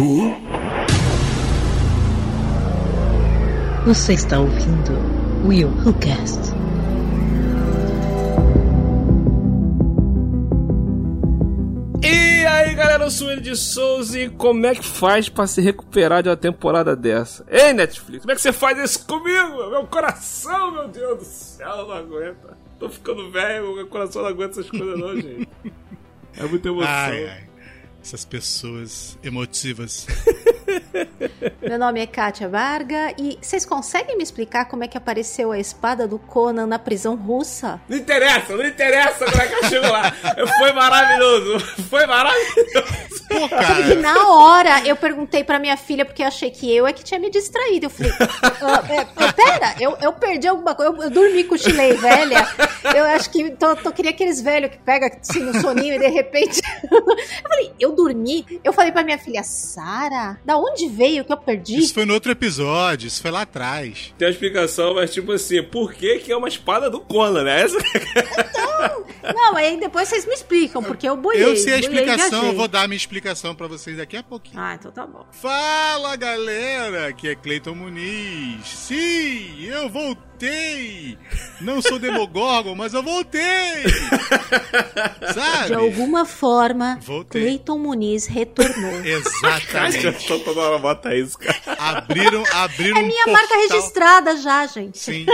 Who? Você está ouvindo Will Who Cast. E aí galera, eu sou ele de Souza e como é que faz pra se recuperar de uma temporada dessa? Ei Netflix, como é que você faz isso comigo? Meu coração, meu Deus do céu, não aguenta. Tô ficando velho, meu coração não aguenta essas coisas não, gente. É muita emoção. Ai, ai. Essas pessoas emotivas. Meu nome é Kátia Varga e vocês conseguem me explicar como é que apareceu a espada do Conan na prisão russa? Não interessa, não interessa como é que eu chego lá. Foi maravilhoso, foi maravilhoso. Pô, E cara, na hora eu perguntei pra minha filha, porque eu achei que eu é que tinha me distraído. Eu falei, "Ah, é, é, pera, eu, eu perdi alguma coisa, eu, eu dormi, cochilei, velha. Eu acho que tô, tô queria aqueles velhos que pega assim no soninho e de repente. eu falei, eu dormi. Eu falei pra minha filha, Sara, da onde veio que eu perdi? isso foi no outro episódio, isso foi lá atrás. Tem uma explicação, mas tipo assim, por que que é uma espada do Conan, né? Essa... Não, aí depois vocês me explicam, porque eu boiei. Eu sei a explicação, eu vou dar a minha explicação pra vocês daqui a pouquinho. Ah, então tá bom. Fala galera, aqui é Cleiton Muniz. Sim, eu voltei. Não sou Demogorgon, mas eu voltei. Sabe? De alguma forma, Voltei. Cleiton Muniz retornou. Exatamente. Só toda hora bota isso, cara. Abriram, abriram É minha um marca portal. registrada já, gente. Sim.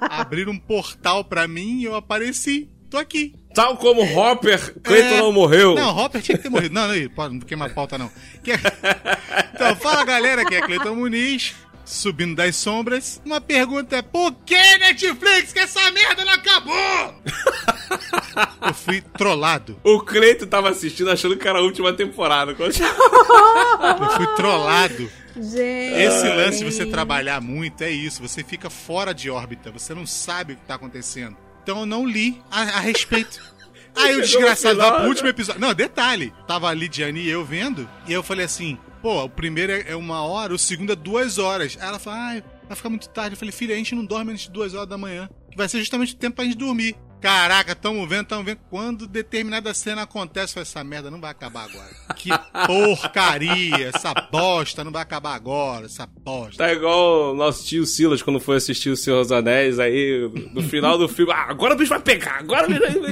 Abriram um portal pra mim e eu apareci. Tô aqui. Tal como Hopper, Clayton É. não morreu. Não, Hopper tinha que ter morrido. Não, não, pode, não queima a pauta, não. Que- Então, fala galera, aqui é Cleiton Muniz, subindo das sombras. Uma pergunta é: por que Netflix que essa merda não acabou? Eu fui trollado. O Cleiton tava assistindo achando que era a última temporada. Eu fui trollado. Gente. Esse lance de você trabalhar muito é isso. Você fica fora de órbita. Você não sabe o que tá acontecendo. Então eu não li a, a respeito. Aí o desgraçado lá pro né? último episódio. Não, detalhe. Tava a Lidiane e eu vendo. E eu falei assim: pô, o primeiro é é uma hora, o segundo é duas horas. Aí ela falou: ai, vai ficar muito tarde. Eu falei: filha, a gente não dorme antes de duas horas da manhã. Que vai ser justamente o tempo pra gente dormir. Caraca, tamo vendo, tamo vendo. Quando determinada cena acontece, essa merda não vai acabar agora. Que porcaria, essa bosta não vai acabar agora, essa bosta. Tá igual o nosso tio Silas quando foi assistir o Senhor dos Anéis, aí no final do filme, ah, agora o bicho vai pegar, agora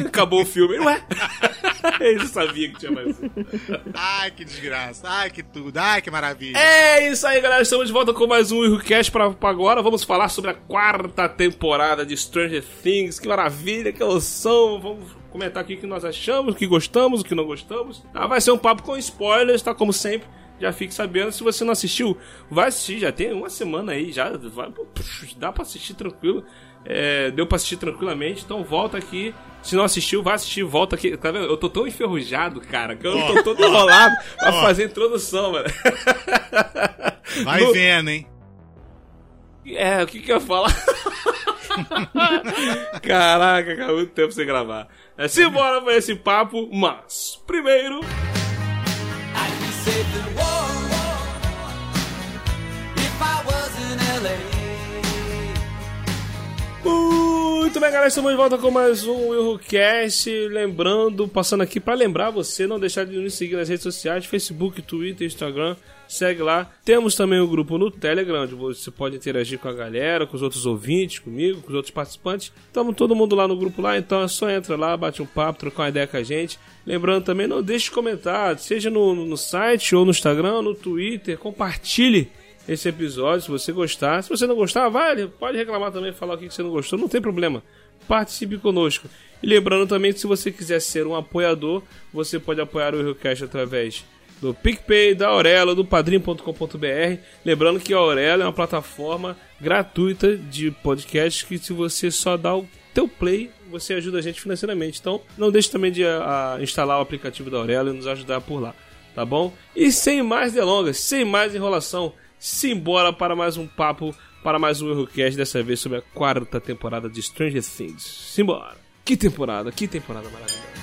acabou o filme. Ué? Ele sabia que tinha mais. Ai, que desgraça. Ai, que tudo. Ai, que maravilha. É isso aí, galera. Estamos de volta com mais um Errocast pra, pra agora. Vamos falar sobre a quarta temporada de Stranger Things. Que maravilha, que emoção. Vamos comentar aqui o que nós achamos, o que gostamos, o que não gostamos. Ah, vai ser um papo com spoilers, tá? Como sempre. Já fique sabendo. Se você não assistiu, vai assistir. Já tem uma semana aí. Já vai, dá pra assistir tranquilo. É, deu pra assistir tranquilamente. Então volta aqui. Se não assistiu, vai assistir. Volta aqui. Tá vendo? Eu tô tão enferrujado, cara, que eu tô todo enrolado pra fazer a introdução, mano. Vai No- vendo, hein? É, o que que eu ia falar? Caraca, cara, muito tempo sem gravar. É, simbora pra esse papo, mas primeiro. Muito bem, galera, estamos de volta com mais um Willcast. Lembrando, passando aqui pra lembrar você, não deixar de nos seguir nas redes sociais: Facebook, Twitter, Instagram. Segue lá. Temos também o grupo no Telegram, onde você pode interagir com a galera, com os outros ouvintes, comigo, com os outros participantes. Estamos todo mundo lá no grupo lá, então é só entra lá, bate um papo, trocar uma ideia com a gente. Lembrando também, não deixe de comentar, seja no, no site ou no Instagram, no Twitter, compartilhe esse episódio, se você gostar. Se você não gostar, vai, pode reclamar também, falar o que você não gostou, não tem problema. Participe conosco. E lembrando também que se você quiser ser um apoiador, você pode apoiar o Eurocast através do PicPay, da Aurelo, do padrim.com.br. Lembrando que a Aurelo é uma plataforma gratuita de podcast que se você só dá o teu play, você ajuda a gente financeiramente. Então, não deixe também de a, a instalar o aplicativo da Aurelo e nos ajudar por lá, tá bom? E sem mais delongas, sem mais enrolação, simbora para mais um papo, para mais um Eurocast, dessa vez sobre a quarta temporada de Stranger Things. Simbora! Que temporada, que temporada maravilhosa.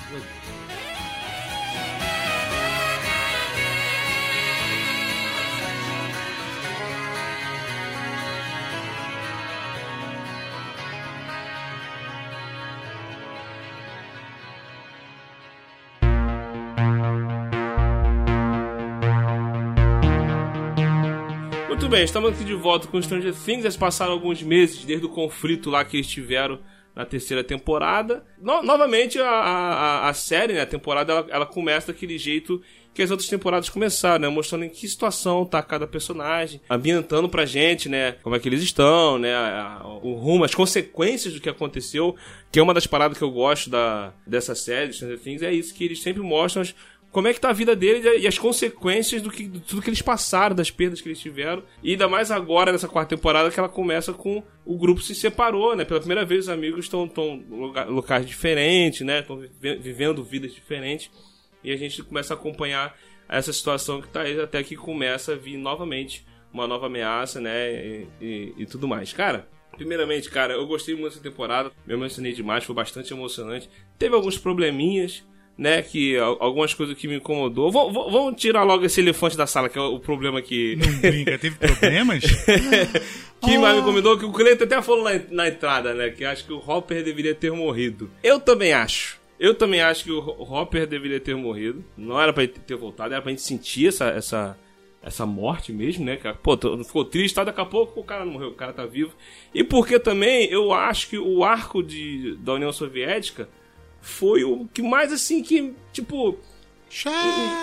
Muito bem, estamos aqui de volta com Stranger Things. Se passaram alguns meses desde o conflito lá que eles tiveram na terceira temporada. No, novamente, a, a, a, série, né, a temporada, ela, ela, começa daquele jeito que as outras temporadas começaram, né? Mostrando em que situação tá cada personagem, ambientando pra gente, né? Como é que eles estão, né? o rumo, as consequências do que aconteceu, que é uma das paradas que eu gosto da, dessa série, Stranger Things, é isso, que eles sempre mostram as, como é que tá a vida deles e as consequências do que de tudo que eles passaram, das perdas que eles tiveram. E ainda mais agora, nessa quarta temporada, que ela começa com o grupo se separou, né? Pela primeira vez os amigos estão em locais diferentes, né? Estão vivendo vidas diferentes. E a gente começa a acompanhar essa situação que tá aí, até que começa a vir novamente uma nova ameaça, né? E, e, e tudo mais. Cara, primeiramente, cara, eu gostei muito dessa temporada. Me emocionei demais, foi bastante emocionante. Teve alguns probleminhas né? Que algumas coisas que me incomodou. V vamos tirar logo esse elefante da sala, que é o problema que. Não brinca, teve problemas? que oh. mais me incomodou, que o Cleiton até falou na, na entrada, né? Que acho que o Hopper deveria ter morrido. Eu também acho. Eu também acho que o Hopper deveria ter morrido. Não era pra ele ter voltado, era pra gente sentir essa, essa, essa morte mesmo, né? Pô, ficou triste, tá? Daqui a pouco o cara não morreu, o cara tá vivo. E porque também eu acho que o arco de, da União Soviética foi o que mais assim que, tipo.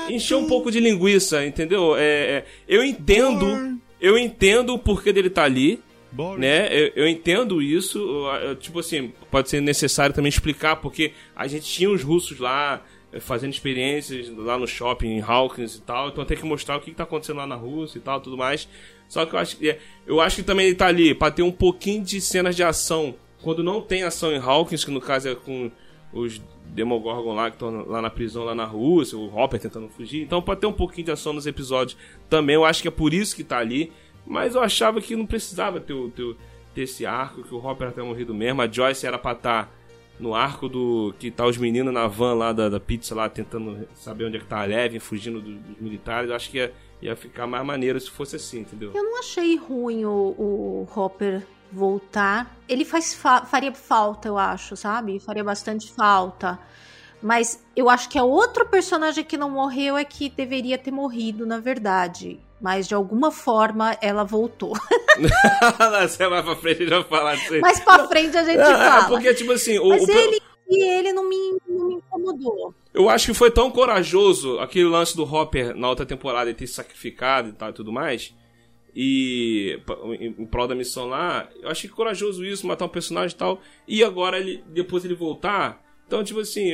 Encheu um pouco de linguiça, entendeu? É, é eu entendo. Eu entendo o porquê dele tá ali. Boring. Né? Eu, eu, entendo isso. Eu, tipo assim, pode ser necessário também explicar, porque a gente tinha os russos lá é, fazendo experiências lá no shopping em Hawkins e tal, então tem que mostrar o que, está acontecendo lá na Rússia e tal, tudo mais. Só que eu acho que eu acho que também ele tá ali para ter um pouquinho de cenas de ação quando não tem ação em Hawkins, que no caso é com os Demogorgon lá que estão lá na prisão lá na Rússia, o Hopper tentando fugir. Então pode ter um pouquinho de ação nos episódios também. Eu acho que é por isso que tá ali. Mas eu achava que não precisava ter, ter, ter esse arco, que o Hopper até morrido mesmo. A Joyce era pra estar tá no arco do. que tá os meninos na van lá da, da pizza lá tentando saber onde é que tá a Levin, fugindo dos, dos militares. Eu acho que ia, ia ficar mais maneiro se fosse assim, entendeu? Eu não achei ruim o, o Hopper voltar. Ele faz fa faria falta, eu acho, sabe? Faria bastante falta. Mas eu acho que a outro personagem que não morreu é que deveria ter morrido, na verdade. Mas de alguma forma ela voltou. Você vai pra frente já falar disso aí. Mais pra frente a gente ah, fala. Porque, tipo assim. O, Mas o... ele e ele não me, não me incomodou. Eu acho que foi tão corajoso aquele lance do Hopper na outra temporada de ter sacrificado e tal e tudo mais e em prol da missão lá, eu achei corajoso isso, matar um personagem e tal. E agora ele depois ele voltar, então, tipo assim,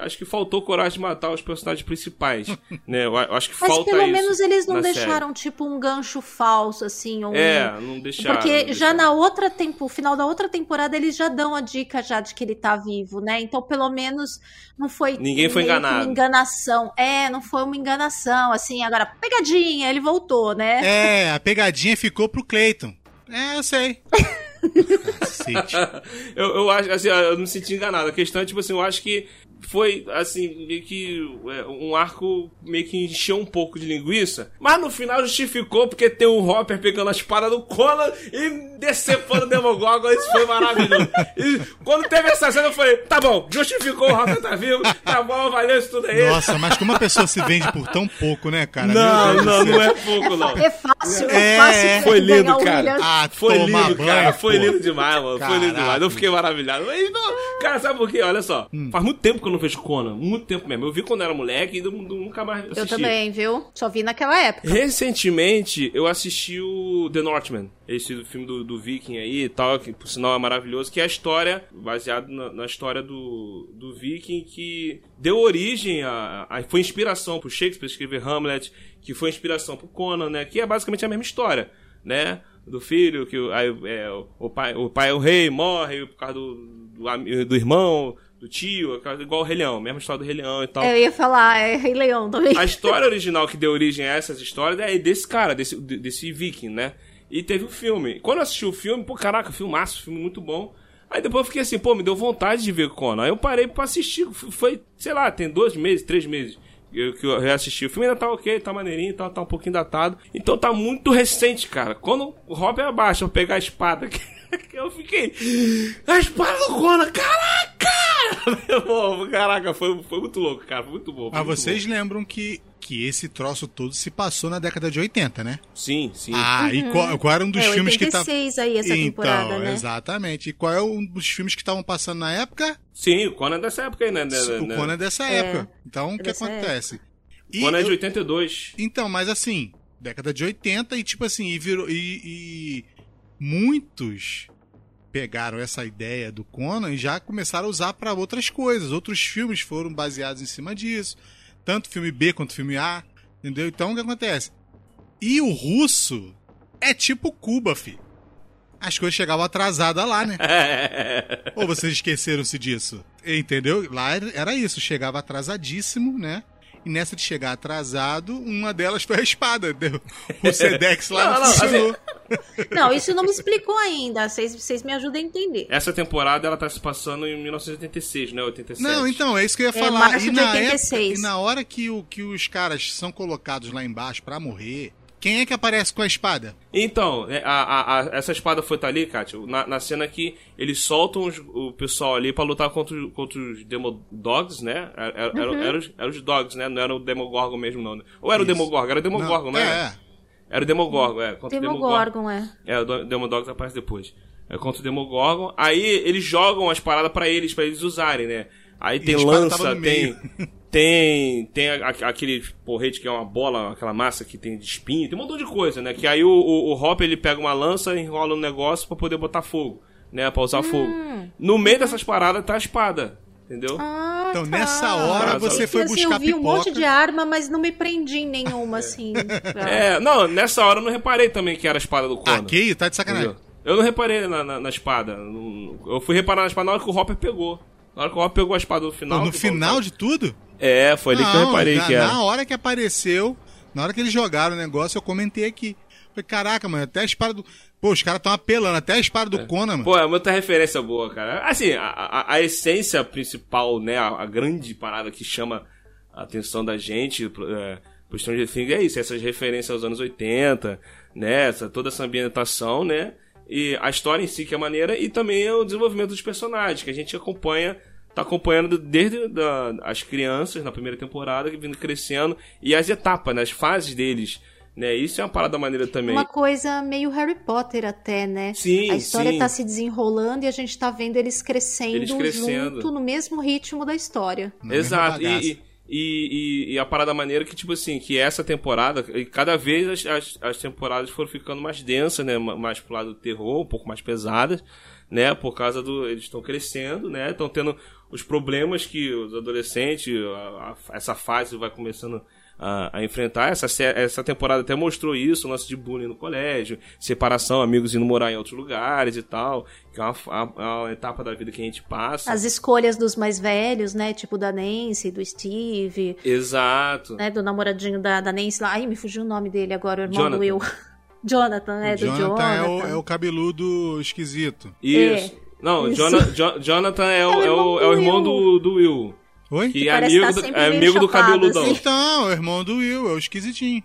acho que faltou coragem de matar os personagens principais, né? Eu acho que Mas falta pelo isso menos eles não deixaram, série. tipo, um gancho falso, assim, ou É, não deixaram. Porque não já na outra tempo, final da outra temporada, eles já dão a dica já de que ele tá vivo, né? Então, pelo menos, não foi... Ninguém foi enganado. Uma enganação. É, não foi uma enganação, assim, agora, pegadinha, ele voltou, né? É, a pegadinha ficou pro Clayton. É, eu sei. eu, eu acho, assim, eu não me senti enganado. A questão é, tipo assim, eu acho que foi, assim, meio que é, um arco meio que encheu um pouco de linguiça, mas no final justificou porque tem o Hopper pegando a espada do Conan e decepando o Demogorgon, isso foi maravilhoso. E quando teve essa cena eu falei, tá bom, justificou, o Hopper tá vivo, tá bom, valeu isso tudo aí. Nossa, mas como a pessoa se vende por tão pouco, né, cara? Não, não, não é pouco, não. É fácil, é, é fácil. É. Foi lindo, cara. Ah, foi lindo, banho, cara. Foi lindo demais, mano. Caraca. Foi lindo demais. Eu fiquei maravilhado. Mas, não, cara, sabe por quê? Olha só. Hum. Faz muito tempo que eu não vejo Conan. Muito tempo mesmo. Eu vi quando era moleque e nunca mais assisti. Eu também, viu? Só vi naquela época. Recentemente, eu assisti o The Northman. Esse filme do, do Viking aí e tal, que por sinal é maravilhoso, que é a história, baseado na, na história do, do Viking, que deu origem a, a, foi inspiração pro Shakespeare escrever Hamlet, que foi inspiração pro Conan, né? Que é basicamente a mesma história, né? Do filho, que aí, é, o, pai, o pai é o rei, morre por causa do, do, do irmão, do tio, igual o Rei Leão, mesma história do Rei Leão e tal. Eu ia falar, é Rei Leão também. A história original que deu origem a essas histórias é desse cara, desse, desse viking, né? E teve o um filme. Quando eu assisti o filme, pô, caraca, filmaço, filme muito bom. Aí depois eu fiquei assim, pô, me deu vontade de ver Conan. Aí eu parei pra assistir. Foi, sei lá, tem dois meses, três meses que eu reassisti. O filme ainda tá ok, tá maneirinho, tá, tá um pouquinho datado. Então tá muito recente, cara. Quando o Robin abaixa, eu pegar a espada aqui. eu fiquei. A espada do Conan, caraca! Pô, caraca, foi, foi muito louco, cara. Foi muito bom. foi Mas muito vocês lembram que, que esse troço todo se passou na década de 80, né? bom. Sim, sim. Ah, e qual, qual era um dos é, filmes que tá. 86 aí essa então, temporada, né? exatamente. E qual é um dos filmes que estavam passando na época? Sim, o Conan é dessa época aí, né? né, o né? Conan é dessa É, época. Então, o que dessa acontece? E Conan é de eu- 82. Então, mas assim, década de 80 e tipo assim, e virou. E, e muitos pegaram essa ideia do Conan e já começaram a usar para outras coisas. Outros filmes foram baseados em cima disso. Tanto filme B quanto filme A. Entendeu? Então o que acontece? E o russo é tipo Cuba, fi. As coisas chegavam atrasadas lá, né? Ou vocês esqueceram-se disso? Entendeu? Lá era- era isso, chegava atrasadíssimo, né? E nessa de chegar atrasado, uma delas foi a espada, entendeu? O Sedex lá Não, não, não, assim, funcionou. Não, isso não me explicou ainda. Vocês, me ajudem a entender. Essa temporada ela tá se passando em 1986, né? 87. Não, então, é isso que eu ia É falar. março e, de na 86. época, e na hora que, o, que os caras são colocados lá embaixo pra morrer, quem é que aparece com a espada? Então, é, a, a- a- essa espada foi tá ali, Kátia, na, na cena que eles soltam os- o pessoal ali pra lutar contra, os- contra os Demodogs, né? Era, era, Uhum. era, os, era os Dogs, né? Não era o Demogorgon mesmo, não. né? Ou era Isso. o Demogorgon? Era o Demogorgon, Não, né? é, Era o Demogorgon, é. Contra o Demogorgon, é. É, o Do- Demodogs aparece depois. É contra o Demogorgon. Aí eles jogam as paradas pra eles, pra eles usarem, né? Aí tem lança, tem. Tem. Tem a- a- aquele porrete que é uma bola, aquela massa que tem de espinho, tem um montão de coisa, né? Que aí o, o, o Hop ele pega uma lança e enrola um negócio pra poder botar fogo, né? Pra usar fogo. No meio dessas paradas tá a espada, entendeu? Ah, Então, tá. nessa hora, Ah, você foi assim, buscar eu vi um pipoca. monte de arma, mas não me prendi em nenhuma, assim. pra- É, não, nessa hora eu não reparei também que era a espada do Conan. Ah, que? Tá de sacanagem. Entendeu? Eu não reparei na, na, na espada. Eu fui reparar na espada na hora que o Hopper pegou. Na hora que o Hopper pegou a espada no final. Pô, no final de tudo? É, foi ali que eu Não, reparei na, que era. na hora que apareceu, na hora que eles jogaram o negócio, eu comentei aqui. Falei, caraca, mano, até a espada do. Pô, os caras estão apelando, até a espada do Conan, mano. Pô, é muita referência boa, cara. Assim, a, a, a essência principal, né, a, a grande parada que chama a atenção da gente pro, é, pro Stranger Things é isso, essas referências aos anos 80, né, essa, toda essa ambientação, né, e a história em si que é maneira, e também é o desenvolvimento dos personagens, que a gente acompanha, tá acompanhando desde da, as crianças na primeira temporada, que vindo crescendo, e as etapas, né, as fases deles, né, isso é uma parada maneira também. Uma coisa meio Harry Potter até, né? Sim, A história sim. tá se desenrolando e a gente tá vendo eles crescendo, Eles crescendo. junto no mesmo ritmo da história. Mesma Exato. E, e, e, e a parada maneira que, tipo assim, que essa temporada, e cada vez as, as, as temporadas foram ficando mais densas, né? ma- Mais pro lado do terror, um pouco mais pesadas, né? Por causa do. Eles estão crescendo, né? Estão tendo os problemas que os adolescentes, a- a- essa fase vai começando a, a enfrentar. Essa, essa temporada até mostrou isso, o lance de bullying no colégio, separação, amigos indo morar em outros lugares e tal, que é uma, é uma etapa da vida que a gente passa. As escolhas dos mais velhos, né? Tipo da Nancy, do Steve, Exato. né? Do namoradinho da, da Nancy lá. Ai, me fugiu o nome dele agora, o irmão Jonathan. do Will. Jonathan, é, o do Jonathan, Jonathan. É, o, é o cabeludo esquisito. Isso. Não, Isso. Jona- Jo- Jonathan é o, é o, é o irmão do, do Will. Oi? Que é parece amigo, tá do, é amigo do cabeludão. assim. Então, é o irmão do Will, é o esquisitinho.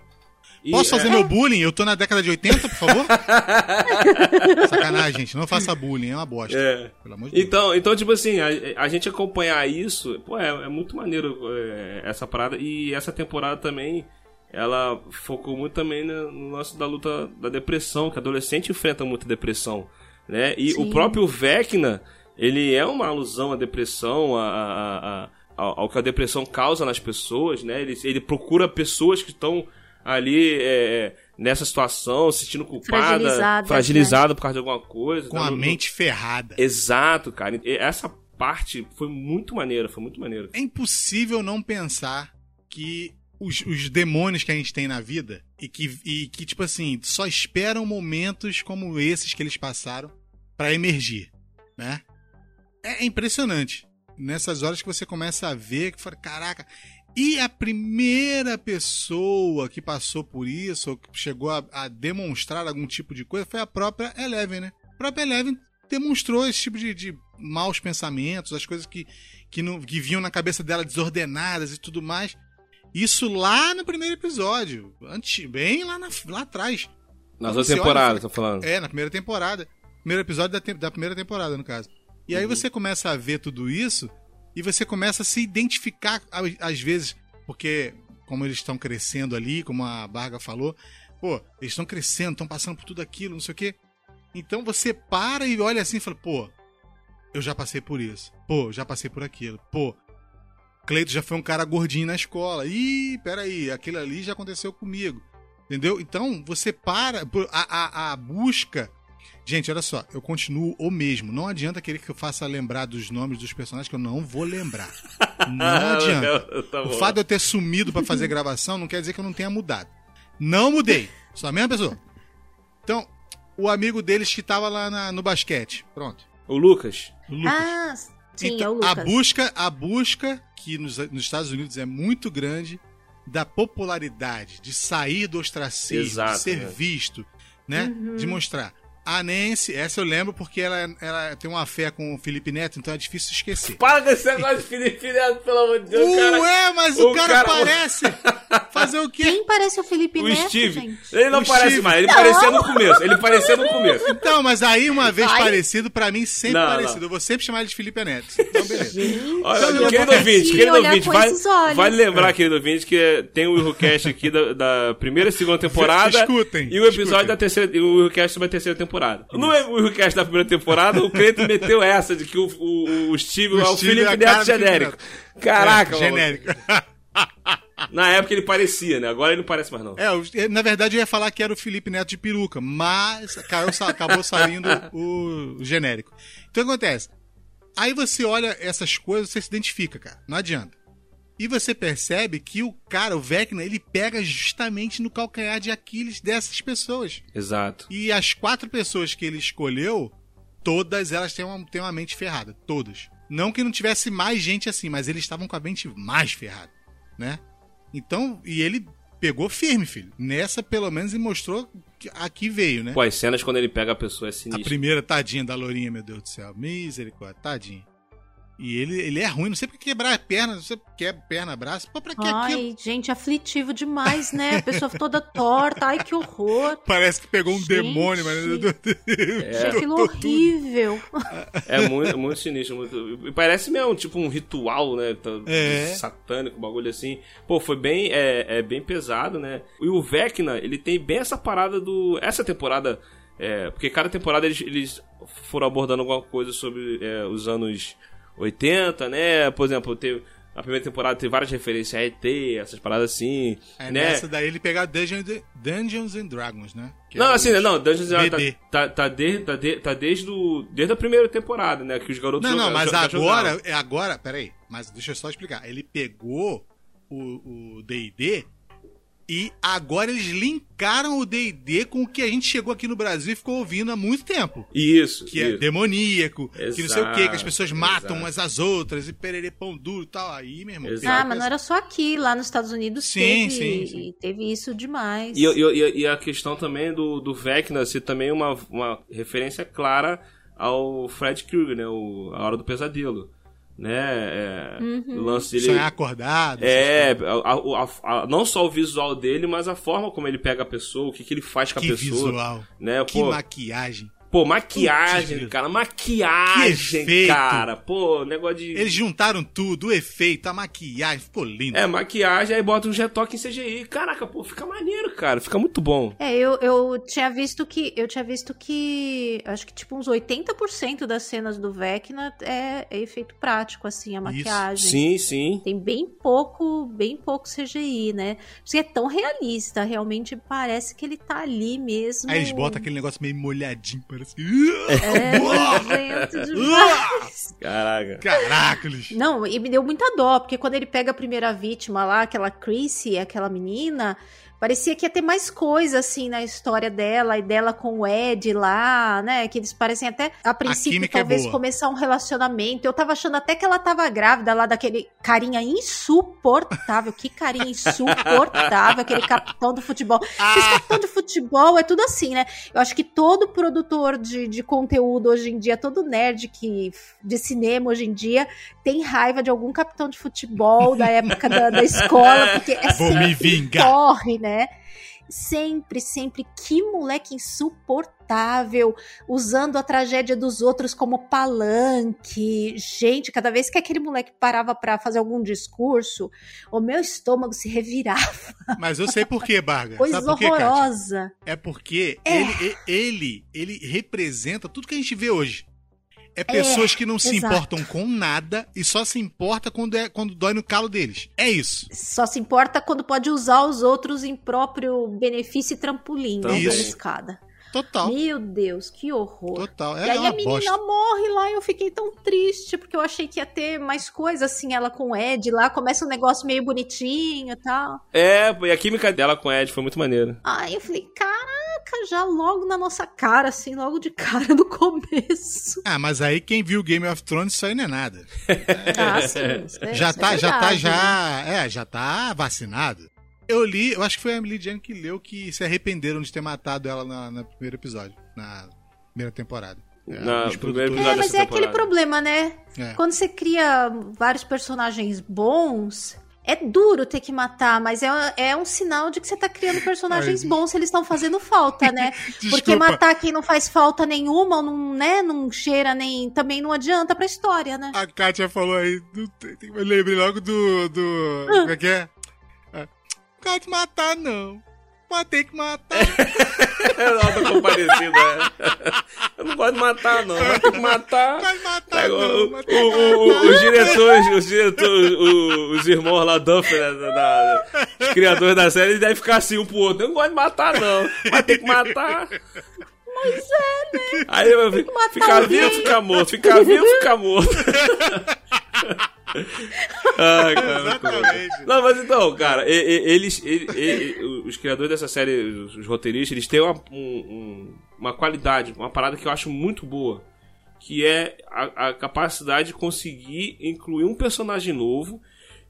E, Posso fazer é, meu bullying? Eu tô na década de 80, por favor? Sacanagem, gente. Não faça bullying, é uma bosta. É. Pelo amor de Deus. Então, então, tipo assim, a, a gente acompanhar isso, pô, é, é muito maneiro é, essa parada. E essa temporada também, ela focou muito também no, lance da luta da depressão, que adolescente enfrenta muita depressão, né? E Sim. o próprio Vecna, ele é uma alusão à depressão, a, a- a- ao, ao que a depressão causa nas pessoas, né? Ele, ele procura pessoas que estão ali é, nessa situação, se sentindo culpada, Fragilizadas, fragilizada por causa de alguma coisa. Com tá? a No- mente ferrada. Exato, cara. E Essa parte foi muito maneira, foi muito maneiro. É impossível não pensar que os, os demônios que a gente tem na vida e que, e que, tipo assim, só esperam momentos como esses que eles passaram pra emergir, né? É impressionante. Nessas horas que você começa a ver que fala, caraca. E a primeira pessoa que passou por isso, ou que chegou a, a demonstrar algum tipo de coisa, foi a própria Eleven, né? A própria Eleven demonstrou esse tipo de, de maus pensamentos, as coisas que, que, não, que vinham na cabeça dela desordenadas e tudo mais. Isso lá no primeiro episódio, antes, bem lá, na- lá atrás. Olha, temporadas, você- tô falando. É, na primeira temporada. Primeiro episódio da, te- da primeira temporada, no caso. E aí você começa a ver tudo isso E você começa a se identificar, às vezes, porque como eles estão crescendo ali, como a Barga falou, pô, eles estão crescendo, estão passando por tudo aquilo, não sei o quê. Então você para e olha assim e fala, pô, eu já passei por isso. Pô, já passei por aquilo. Pô, Cleito já foi um cara gordinho na escola. Ih, peraí, aquilo ali já aconteceu comigo. Entendeu? Então, você para. por- A, a, a busca. Gente, olha só, eu continuo o mesmo. Não adianta querer que eu faça lembrar dos nomes dos personagens que eu não vou lembrar. Não adianta. Tá O fato de eu ter sumido pra fazer gravação não quer dizer que eu não tenha mudado. Não mudei. Sou a mesma pessoa. Então, o amigo deles que tava lá na- no basquete. Pronto. O Lucas. O Lucas. Ah, sim, Então, é o Lucas. A busca, a busca que nos, nos Estados Unidos é muito grande da popularidade, de sair do ostracismo, Exato, de ser né? visto, né? Uhum. De mostrar. A Nancy, essa eu lembro porque ela, ela tem uma fé com o Felipe Neto, então é difícil esquecer. Para com esse negócio de Felipe Neto, pelo amor de Deus, cara. Ué, mas o, o cara, cara- parece! Fazer o quê? Quem parece o Felipe O Neto, Steve. gente? Ele não O parece Steve. mais, ele Não. parecia no começo. Ele parecia no começo. Então, mas aí uma vez Vai. parecido, pra mim sempre Não, parecido. não. Eu vou sempre chamar ele de Felipe Neto. Então, beleza. Olha, Então, querido ouvinte, querido ouvinte, olhos. vale lembrar, querido ouvinte, que tem o Willcast aqui da, da primeira e segunda temporada. Escutem, E o episódio escutem. da terceira. E o Willcast sobre a terceira temporada. No Willcast da primeira temporada, o Cleiton meteu essa de que o, o, o Steve O é o Steve é Felipe cara Neto genérico. Caraca, É, mano. genérico. Na época ele parecia, né? Agora ele não parece mais, não. É, eu- na verdade eu ia falar que era o Felipe Neto de peruca, mas caiu, acabou saindo o genérico. Então o que acontece? Aí você olha essas coisas, você se identifica, cara. Não adianta. E você percebe que o cara, o Vecna, ele pega justamente no calcanhar de Aquiles dessas pessoas. Exato. E as quatro pessoas que ele escolheu, todas elas têm uma, têm uma mente ferrada. Todas. Não que não tivesse mais gente assim, mas eles estavam com a mente mais ferrada, né? Então, e ele pegou firme, filho. Nessa, pelo menos, ele mostrou que aqui veio, né? Pô, as cenas quando ele pega a pessoa é A sinistra. primeira tadinha da Lourinha, meu Deus do céu. Misericórdia, tadinha. E ele, ele é ruim, não sei pra que quebrar a perna, não sei pra que quebra perna, braço. Pô, pra que aquilo? Ai, gente, aflitivo demais, né? A pessoa toda torta. Ai, que horror. Parece que pegou um Gente. demônio, mas. Gente, aquilo horrível. É muito, muito sinistro. Muito... Parece mesmo, tipo, um ritual, né? tá- É. Satânico, um bagulho assim. Pô, foi bem, é, é bem pesado, né? E o Vecna, ele tem bem essa parada do. Essa temporada. é, porque cada temporada eles, eles foram abordando alguma coisa sobre é, os anos 80, né? Por exemplo, teve. A primeira temporada tem várias referências a ET, essas paradas assim. É né? nessa daí ele pegar Dungeons, Dungeons and Dragons, né? Que Não, é assim, não, Dungeons and. Dragons tá, tá, tá, desde, tá, de- tá desde, o, desde a primeira temporada, né? Que os garotos Não, não, mas agora, é agora, peraí, mas deixa eu só explicar. Ele pegou o o D&D e agora eles linkaram o D&D com o que a gente chegou aqui no Brasil e ficou ouvindo há muito tempo. Isso, Que é isso. demoníaco, que não sei o Exato, que, as pessoas matam exato. umas às outras e pererê pão duro e tal. Aí, meu irmão. Exato. Ah, mas não era só aqui. Lá nos Estados Unidos Sim, teve, sim, sim. teve isso demais. E, e, e- e a questão também do, do Vecna ser também uma, uma referência clara ao Fred Krueger, né? O, a Hora do Pesadelo. Né? É, Uhum. O lance dele. Sonhar acordado. É, a- a- a- não só o visual dele, mas a forma como ele pega a pessoa, o que, que ele faz com a Que pessoa. visual. Né? Que Pô, maquiagem. Pô, maquiagem, Putz, cara, maquiagem, cara. Pô, negócio de. Eles juntaram tudo, o efeito, a maquiagem, ficou lindo. É, maquiagem, aí bota um retoque em CGI. Caraca, pô, fica maneiro, cara. Fica muito bom. É, eu, eu tinha visto que. Eu tinha visto que. Acho que tipo uns 80% das cenas do Vecna é, é efeito prático, assim, a maquiagem. Sim, sim. Tem bem pouco, bem pouco CGI, né? Porque é tão realista, realmente parece que ele tá ali mesmo. Aí eles botam aquele negócio meio molhadinho, parece que. É, nojento demais. Caraca. Caracoles! Não, e me deu muita dó, porque quando ele pega a primeira vítima lá, aquela Chrissy, aquela menina, parecia que ia ter mais coisa, assim, na história dela e dela com o Ed lá, né? Que eles parecem até, a princípio, química é talvez boa. começar um relacionamento. Eu tava achando até que ela tava grávida lá daquele carinha insuportável. Que carinha insuportável, aquele capitão do futebol. Ah. Esse capitão de futebol é tudo assim, né? Eu acho que todo produtor de, de conteúdo hoje em dia, todo nerd que, de cinema hoje em dia, tem raiva de algum capitão de futebol da época da, da escola, porque é Vou me sempre vingar. corre, né? Sempre, sempre. Que moleque insuportável. usando a tragédia dos outros como palanque. Gente, cada vez que aquele moleque parava para fazer algum discurso, o meu estômago se revirava. Mas eu sei por quê, Barga. Coisa Sabe por quê, horrorosa. É porque É. Ele, ele, ele representa tudo que a gente vê hoje. É pessoas que não se exato. importam com nada e só se importa quando, é, quando dói no calo deles. É isso. Só se importa quando pode usar os outros em próprio benefício e trampolim, né? Também. Da escada. Total. Meu Deus, que horror. Total. E Ela é aí uma a menina bosta. morre lá e eu fiquei tão triste, porque eu achei que ia ter mais coisa, assim, ela com o Ed lá, começa um negócio meio bonitinho e tal. É, e a química dela com o Ed foi muito maneira. Aí eu falei, caraca, já logo na nossa cara, assim, logo de cara no começo. Ah, mas aí quem viu Game of Thrones, isso aí não é nada. Ah, sim. isso é- já é tá, já tá, né? já. É, já tá vacinado. Eu li, eu acho que foi a Emily Jane que leu que se arrependeram de ter matado ela na, no primeiro episódio, na primeira temporada. É, Na É, mas é aquele problema, né? É. Quando você cria vários personagens bons, é duro ter que matar, mas é, é um sinal de que você tá criando personagens Ai, bons, eles estão fazendo falta, né? Porque matar quem não faz falta nenhuma, ou não, né, não cheira nem. também não adianta pra história, né? A Kátia falou aí, do, eu lembrei logo do. do Ah. Como é que é? é? Não pode matar, não. Mas tem que matar. Ela tá comparecida. é. Eu não gosto de matar, não. Mas tem que matar. Pode matar, não. o- Mas tem que o- o- matar. os diretores, os diretores, o- os irmãos lá, Duff, né, da, da- os criadores da série, eles devem ficar assim um pro outro. Eu não gosto de matar, não. Mas tem que matar. Mas é, né? Aí eu fico, matar ficar vivo, ficar morto. Ficar vivo, ficar morto. Ai, cara, Exatamente. Não, mas então, cara, eles, e- e- os criadores dessa série, os, roteiristas, eles têm uma, um- um- uma qualidade, uma parada que eu acho muito boa, que é a, a capacidade de conseguir incluir um personagem novo,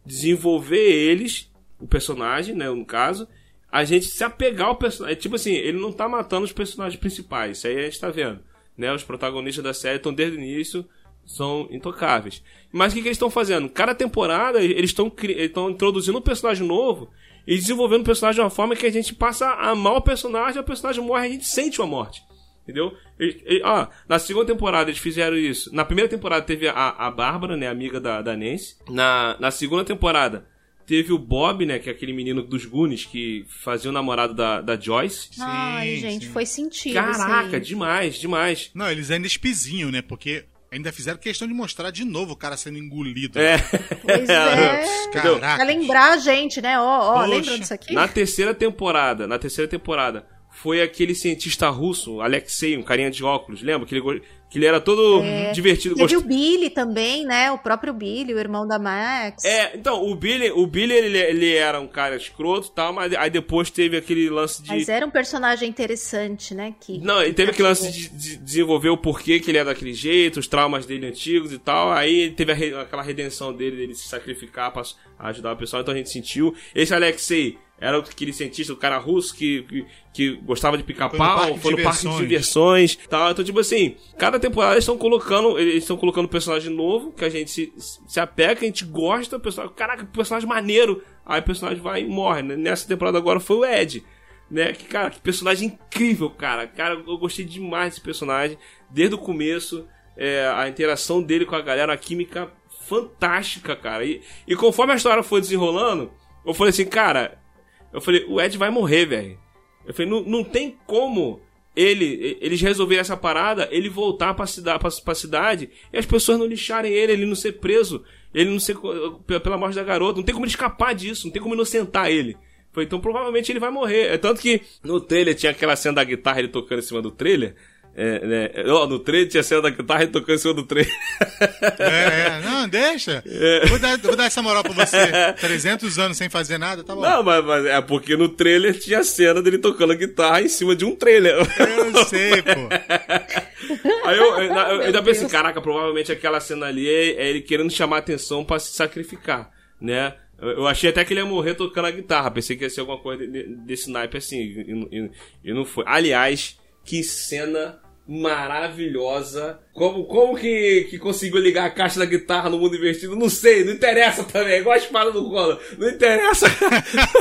desenvolver eles, o personagem, né, no caso, a gente se apegar ao personagem. Tipo assim, ele não tá matando os personagens principais, isso aí a gente tá vendo. Né, os protagonistas da série estão desde o início são intocáveis. Mas o que, que eles estão fazendo? Cada temporada eles estão estão introduzindo um personagem novo e desenvolvendo o personagem de uma forma que a gente passa a amar o personagem, o personagem morre e a gente sente a morte. Entendeu? E, e, ó, na segunda temporada eles fizeram isso. Na primeira temporada teve a, a Bárbara, né, amiga da, da Nancy. Na, na segunda temporada teve o Bob, né, que é aquele menino dos Goonies que fazia o namorado da, da Joyce. Ai, Sim, gente, sim. foi sentido. Caraca, aí. demais, demais. Não, eles ainda espizinham, né? Porque ainda fizeram questão de mostrar de novo o cara sendo engolido. É. Pois é. Entendeu? Pra Caraca. lembrar a gente, né? Ó, ó, lembra disso aqui? Na terceira temporada, na terceira temporada, foi aquele cientista russo, Alexei, um carinha de óculos, lembra? Que ele, que ele era todo divertido. Teve gost- o Billy também, né? O próprio Billy, o irmão da Max. É, então, o Billy, o Billy ele, ele era um cara escroto e tal, mas aí depois teve aquele lance de. Mas era um personagem interessante, né? Que Não, ele teve aquele lance de, de desenvolver o porquê que ele é daquele jeito, os traumas dele antigos e tal. Aí teve a re- aquela redenção dele, dele se sacrificar pra ajudar o pessoal, então a gente sentiu. Esse Alexei era aquele cientista, o cara russo que, que, que gostava de picar Foi pau, foi no parque de diversões. e tal. Então, tipo assim, cada temporada eles estão colocando, eles estão colocando um personagem novo, que a gente se, se apega, a gente gosta, o personagem, caraca, personagem maneiro. Aí o personagem vai e morre. né? Nessa temporada agora foi o Ed né? Que, cara, que personagem incrível, cara. Cara, eu gostei demais desse personagem. Desde o começo, é, a interação dele com a galera, a química fantástica, cara. E, e conforme a história foi desenrolando, eu falei assim, cara, eu falei, o Ed vai morrer, velho. Eu falei, não, não tem como ele, eles resolverem essa parada, ele voltar pra cidade, pra, pra cidade e as pessoas não lixarem ele, ele não ser preso, ele não ser pela morte da garota, não tem como ele escapar disso, não tem como inocentar ele. Foi, então provavelmente ele vai morrer. É tanto que no trailer tinha aquela cena da guitarra ele tocando em cima do trailer. É, né? Ó, no trailer tinha cena da guitarra ele tocando em cima do trailer. É, é. Não, deixa. Vou, dar, vou dar essa moral pra você. 300 anos sem fazer nada, tá bom. Não, mas, mas é porque no trailer tinha a cena dele tocando a guitarra em cima de um trailer. Eu sei, pô. Aí eu, eu, eu, ainda pensei, Deus. caraca, provavelmente aquela cena ali é, é ele querendo chamar atenção pra se sacrificar, né? Eu, eu achei até que ele ia morrer tocando a guitarra. Pensei que ia ser alguma coisa de- de- desse naipe assim. E, e- e não foi. Aliás, que cena maravilhosa. Como, como que, que conseguiu ligar a caixa da guitarra no mundo invertido? Não sei, não interessa também. É igual a espada do colo. Não interessa.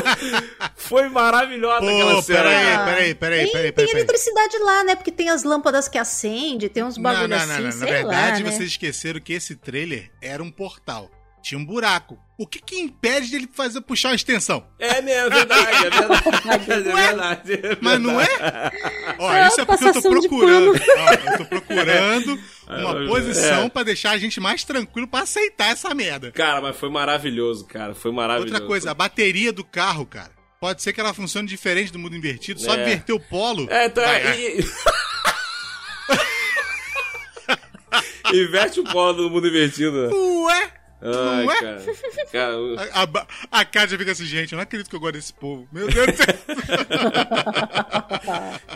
Foi maravilhosa Pô, aquela cena. peraí, peraí, peraí, tem, peraí, tem peraí. peraí. eletricidade lá, né? Porque tem as lâmpadas que acende, tem uns Não, bagulho não, assim, não, não. Na verdade, lá, né? vocês esqueceram que esse trailer era um portal. Tinha um buraco. O que que impede dele fazer puxar uma extensão? É mesmo, é verdade, é verdade. É verdade. é Mas não é? Ó, Ah, isso é porque eu tô procurando. Ó, eu tô procurando uma É. posição pra deixar a gente mais tranquilo pra aceitar essa merda. Cara, mas foi maravilhoso, cara. Foi maravilhoso. Outra coisa, a bateria do carro, cara. Pode ser que ela funcione diferente do mundo invertido, só É. inverter o polo. É, então vai- é. e- Inverte o polo do mundo invertido. Ué? Ai, Não é? cara. A, a, a Kátia fica assim, gente, eu não acredito que eu gosto desse povo. Meu Deus do céu.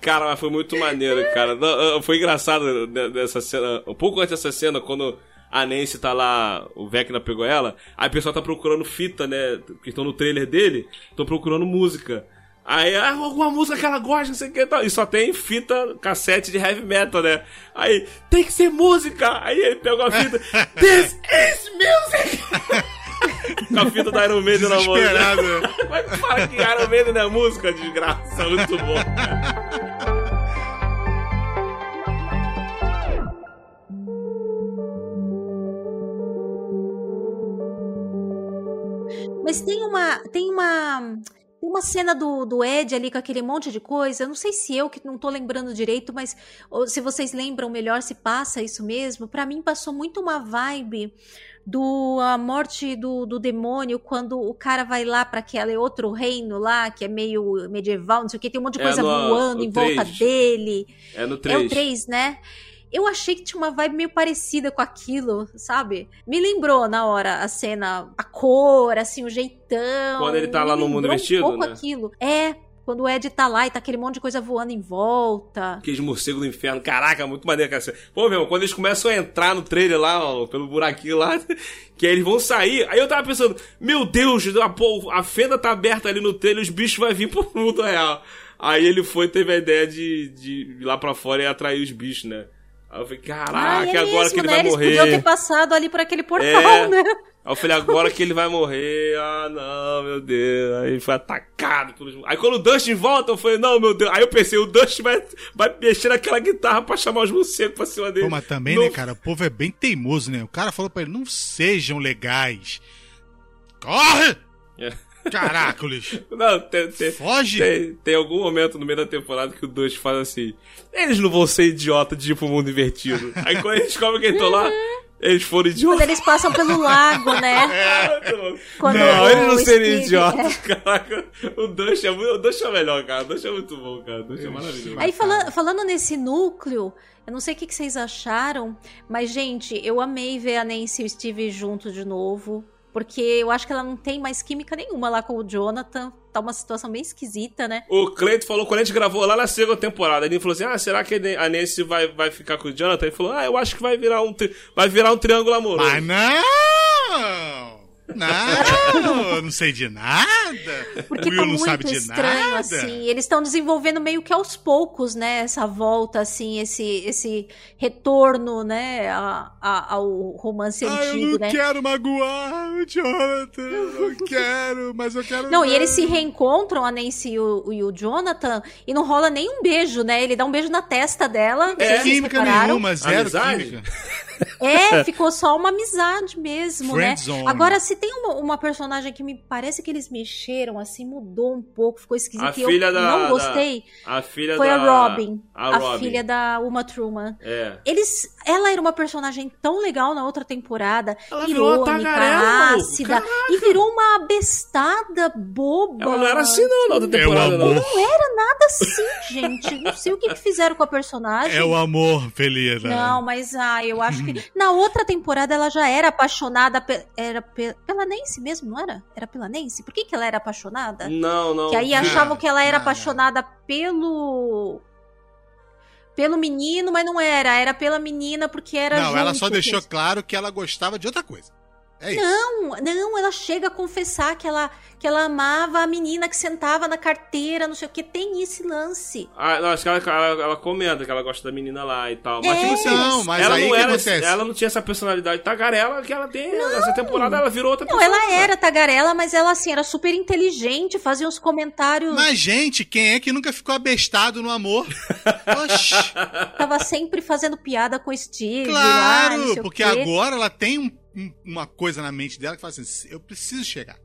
Cara, mas foi muito maneiro, cara. Não, Foi engraçado ne- nessa cena. Um pouco antes dessa cena, quando a Nancy tá lá, o Vecna pegou ela, aí o pessoal tá procurando fita, né? Que estão no trailer dele, estão procurando música. Aí, ah, alguma música que ela gosta, não sei o que e tal. E só tem fita, cassete de heavy metal, né? Aí, tem que ser música! Aí ele pegou a fita, This is music! Com a fita da Iron Maiden na mão. né? Desesperado. né? Como é que fala que Iron Maiden não é música, desgraça? Muito bom. Mas tem uma. Tem uma. Uma cena do, do Ed ali com aquele monte de coisa. Eu não sei se eu que não tô lembrando direito, mas se vocês lembram melhor se passa isso mesmo. Pra mim passou muito uma vibe do a morte do, do demônio quando o cara vai lá pra aquele outro reino lá que é meio medieval, não sei o que, tem um monte de É coisa no- voando em volta três. dele. É no É 3. o 3, né? Eu achei que tinha uma vibe meio parecida com aquilo, sabe? Me lembrou na hora a cena, a cor, assim, o jeitão. Quando ele tá lá no mundo vestido, Um pouco né? aquilo. É, quando o Ed tá lá e tá aquele monte de coisa voando em volta. Aqueles morcegos do inferno. Caraca, muito maneiro, cara. Pô, meu, quando eles começam a entrar no trailer lá, ó, pelo buraquinho lá, que aí eles vão sair. Aí eu tava pensando, meu Deus, a, pô, a fenda tá aberta ali no trailer, os bichos vão vir pro mundo real. Aí ele foi e teve a ideia de, de ir lá pra fora e atrair os bichos, né? Aí eu falei, caraca, Ah, é agora mesmo, que ele né? vai Eles morrer. podiam ter passado ali por aquele portal, É. né? Aí eu falei, agora que ele vai morrer. Ah, não, meu Deus. Aí ele foi atacado pelos. Aí quando o Dustin volta, eu falei, não, meu Deus. Aí eu pensei, o Dustin vai, vai mexer naquela guitarra pra chamar os morcegos pra cima dele. Pô, mas também, Não- né, cara, o povo é bem teimoso, né? O cara falou pra ele, não sejam legais. Corre! É. Caracoles! Não, tem, tem, Foge! tem, tem algum momento no meio da temporada que o Dustin fala assim: eles não vão ser idiota de ir pro mundo invertido. Aí quando eles descobrem que eles estão lá, eles foram Quando idiotas. eles passam pelo lago, né? Quando não, eles não seriam idiotas, caraca. O Dustin é, muito- o Dustin é o melhor, cara. O Dustin é muito bom, cara. O Dustin é maravilhoso. Aí fala- falando nesse núcleo, eu não sei o que, que vocês acharam, mas, gente, eu amei ver a Nancy e o Steve juntos de novo. Porque eu acho que ela não tem mais química nenhuma lá com o Jonathan. Tá uma situação bem esquisita, né? O Cleito falou quando a gente gravou lá na segunda temporada. Ele falou assim: Ah, será que a Nancy vai, vai ficar com o Jonathan? Ele falou: Ah, eu acho que vai virar um, tri- vai virar um triângulo amoroso. Mas não! Não, eu não sei de nada. Porque o Will tá não muito sabe de estranho, nada. assim. Eles estão desenvolvendo meio que aos poucos, né? Essa volta, assim, esse, esse retorno, né? A, a- ao romance Ah, eu antigo, não né? quero magoar o Jonathan. Eu não quero, mas eu quero. Não, e ver. eles se reencontram, a Nancy e o, e o Jonathan, e não rola nem um beijo, né? Ele dá um beijo na testa dela. não É, química nenhuma, zero Amizade? química. É, ficou só uma amizade mesmo, né? Friendzone. Agora, se tem uma, uma personagem que me parece que eles mexeram, assim, mudou um pouco, ficou esquisito A e eu filha da- não da- gostei, A filha foi da. a Robin, A, a, Robin. filha da Uma Truman. É. Eles, ela era uma personagem tão legal na outra temporada, Ela irônica, ácida, e virou uma bestada boba. Ela não era assim, não, na outra É temporada, não. amor. Nada assim, gente. Não sei o que, que fizeram com a personagem. É o amor, Felina. Não, mas ah, eu acho que na outra temporada ela já era apaixonada pe- era pe- pela Nancy mesmo, não era? Era pela Nancy? Por que, que ela era apaixonada? Não, não. Que aí Não, achavam que ela era não, não. apaixonada pelo pelo menino, mas não era, era pela menina porque era Não, ela junto só que deixou claro que ela gostava de outra coisa. É isso. Não, não, ela chega a confessar que ela, que ela amava a menina que sentava na carteira, não sei o que. Tem esse lance. Ah, não, acho que ela, ela, ela comenta que ela gosta da menina lá e tal. Mas, É. tipo assim, Não, mas ela aí não que era. Ela não tinha essa personalidade tagarela que ela tem. Nessa temporada ela virou outra Não, pessoa. ela cara. era tagarela, mas ela, assim, era super inteligente, fazia uns comentários. Mas, gente, quem é que nunca ficou abestado no amor? Oxi, Tava sempre fazendo piada com o Steve. lá, não claro, o porque agora ela tem um- um- uma coisa na mente dela que fala assim: eu preciso chegar.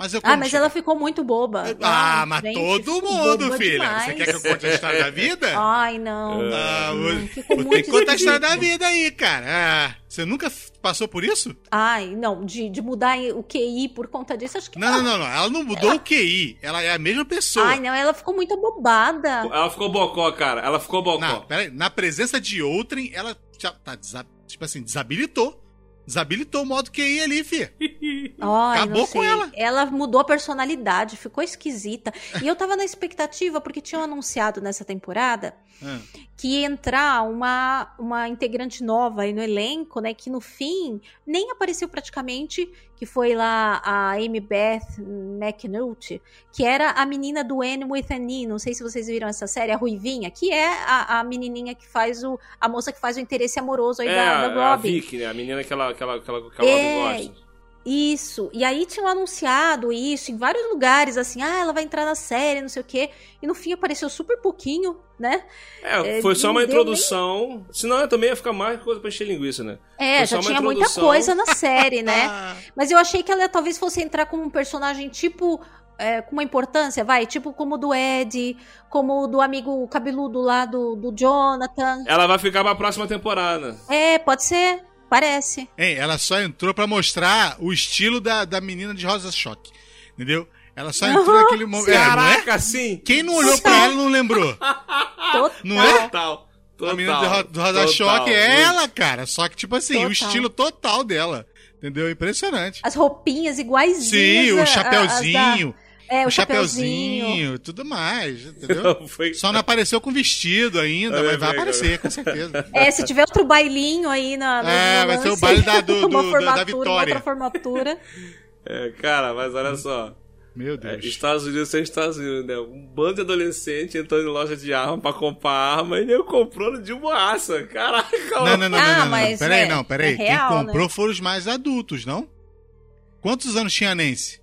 Mas eu Ah, mas chegar? ela ficou muito boba. Ah, Ai, mas gente, todo mundo, filha. demais. Você quer que eu conte a história da vida? Ai, não. Ah, ficou vou ter muito que contar a história da vida aí, cara. Ah, você nunca passou por isso? Ai, não, de, de mudar o QI por conta disso, acho que Não, não, não, não. Ela não mudou o QI. Ela é a mesma pessoa. Ai, não, ela ficou muito abobada. Ela ficou bocó, cara. Ela ficou bocó. Não, peraí. Na presença de outrem, ela já tá, tipo assim, desabilitou. Desabilitou o modo QI ali, fi. Ai, Acabou com ela. Ela mudou a personalidade, ficou esquisita. E eu tava na expectativa, porque tinham anunciado nessa temporada Ah. que ia entrar uma, uma integrante nova aí no elenco, né? Que no fim nem apareceu praticamente, que foi lá a Amy Beth McNulty, que era a menina do Anne with an E. Não sei se vocês viram essa série, a Ruivinha, que é a, a menininha que faz o. a moça que faz o interesse amoroso aí É, da, da a Robin. Vicky, né? A menina que ela, que ela, que ela, que ela É, gosta. Isso. E aí tinham anunciado isso em vários lugares, assim, ah, ela vai entrar na série, não sei o quê. E no fim apareceu super pouquinho, né? É, É, foi só não uma introdução. Senão também ia ficar mais coisa pra encher linguiça, né? É, Foi já só tinha muita introdução. coisa na série, né? Mas eu achei que ela talvez fosse entrar como um personagem tipo. é, com uma importância, vai, tipo como o do Ed, como o do amigo cabeludo lá do, do Jonathan. Ela vai ficar pra próxima temporada. É, pode ser, parece. Hein, ela só entrou pra mostrar o estilo da, da menina de Rosa Choque. Entendeu? Ela só entrou Aham, naquele momento. É, não é? Caraca, sim! Quem não olhou pra ela não lembrou. Total. Não é? Total. Total. a menina de Ro- do Rosa Total. Choque é ela, cara. Só que, tipo assim, Total. o estilo total dela. Entendeu? Impressionante. As roupinhas iguaizinhas. Sim, a- o a- as da- chapeuzinho, É, o o chapeuzinho. chapeuzinho, tudo mais, entendeu? Foi- Só não apareceu com vestido ainda, É, mas vai é, aparecer, com certeza. É, se tiver outro bailinho aí na. É, vai ser o baile da- do- do- da- da formatura, uma Vitória. Outra formatura. É, cara, mas olha só. Meu É, Deus. Estados Unidos sem Estados Unidos, né? Um bando de adolescente entrando em loja de arma pra comprar arma e eu comprando de boaça. Caraca, Não, não, não, não, Ah, não, não. mas Peraí, é- não, peraí. é real, Quem comprou foram os mais adultos, não? Quantos anos tinha a Nancy?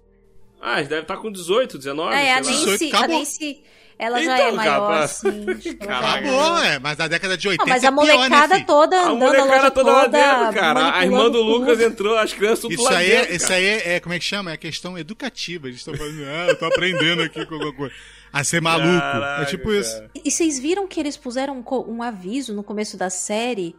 Ah, deve estar com 18, 19. é, a. Nancy- a. Nancy, ela já Então, é maior, capaz. sim. Ela já é Caraca. Acabou, é. Mas na década de 80 Não, mas é a pior, né, molecada filho? toda A andando a molecada toda lá toda, dentro, cara. A irmã do Lucas tudo. entrou, as crianças tudo Isso lá aí, dentro. é, isso cara. aí é, é- como é que chama? É questão educativa. Eles estão falando, ah, eu tô aprendendo aqui com alguma coisa. A ser maluco. Caraca, é tipo isso. cara. E vocês viram que eles puseram um, um aviso no começo da série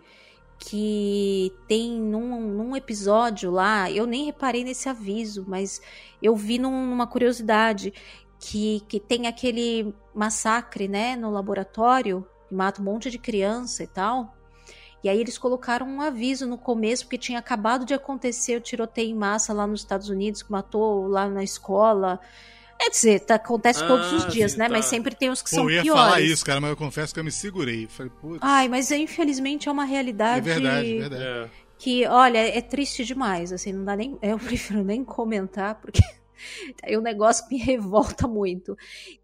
que tem num, num episódio lá, eu nem reparei nesse aviso, mas eu vi num- numa curiosidade que, que tem aquele massacre, né, no laboratório, que mata um monte de criança e tal. E aí eles colocaram um aviso no começo, porque tinha acabado de acontecer o tiroteio em massa lá nos Estados Unidos, que matou lá na escola. É dizer, tá- acontece Ah, todos os dias, sim, né? tá. Mas sempre tem os que Pô, são eu ia piores. falar isso, cara, mas eu confesso que eu me segurei. Falei, putz, Ai, mas infelizmente é uma é realidade verdade, é verdade. É. que, olha, é triste demais, assim, não dá nem, eu prefiro nem comentar, porque é um negócio que me revolta muito.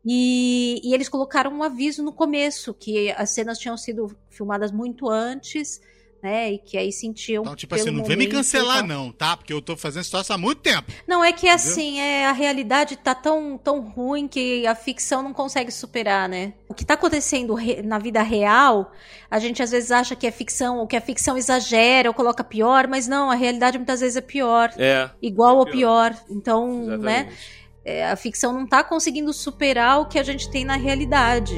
E, e eles colocaram um aviso no começo, que as cenas tinham sido filmadas muito antes, né, e que aí sentiam Então, tipo pelo assim, não vem me cancelar, não, tá? Porque eu tô fazendo situação há muito tempo. Não, é que assim, é, a realidade tá tão, tão ruim que a ficção não consegue superar, né? O que tá acontecendo re- na vida real, a gente às vezes acha que é ficção, ou que a ficção exagera ou coloca pior, mas não, a realidade muitas vezes é pior. É. Igual ou pior. pior. Então, né? Exatamente. é, a ficção não tá conseguindo superar o que a gente tem na realidade.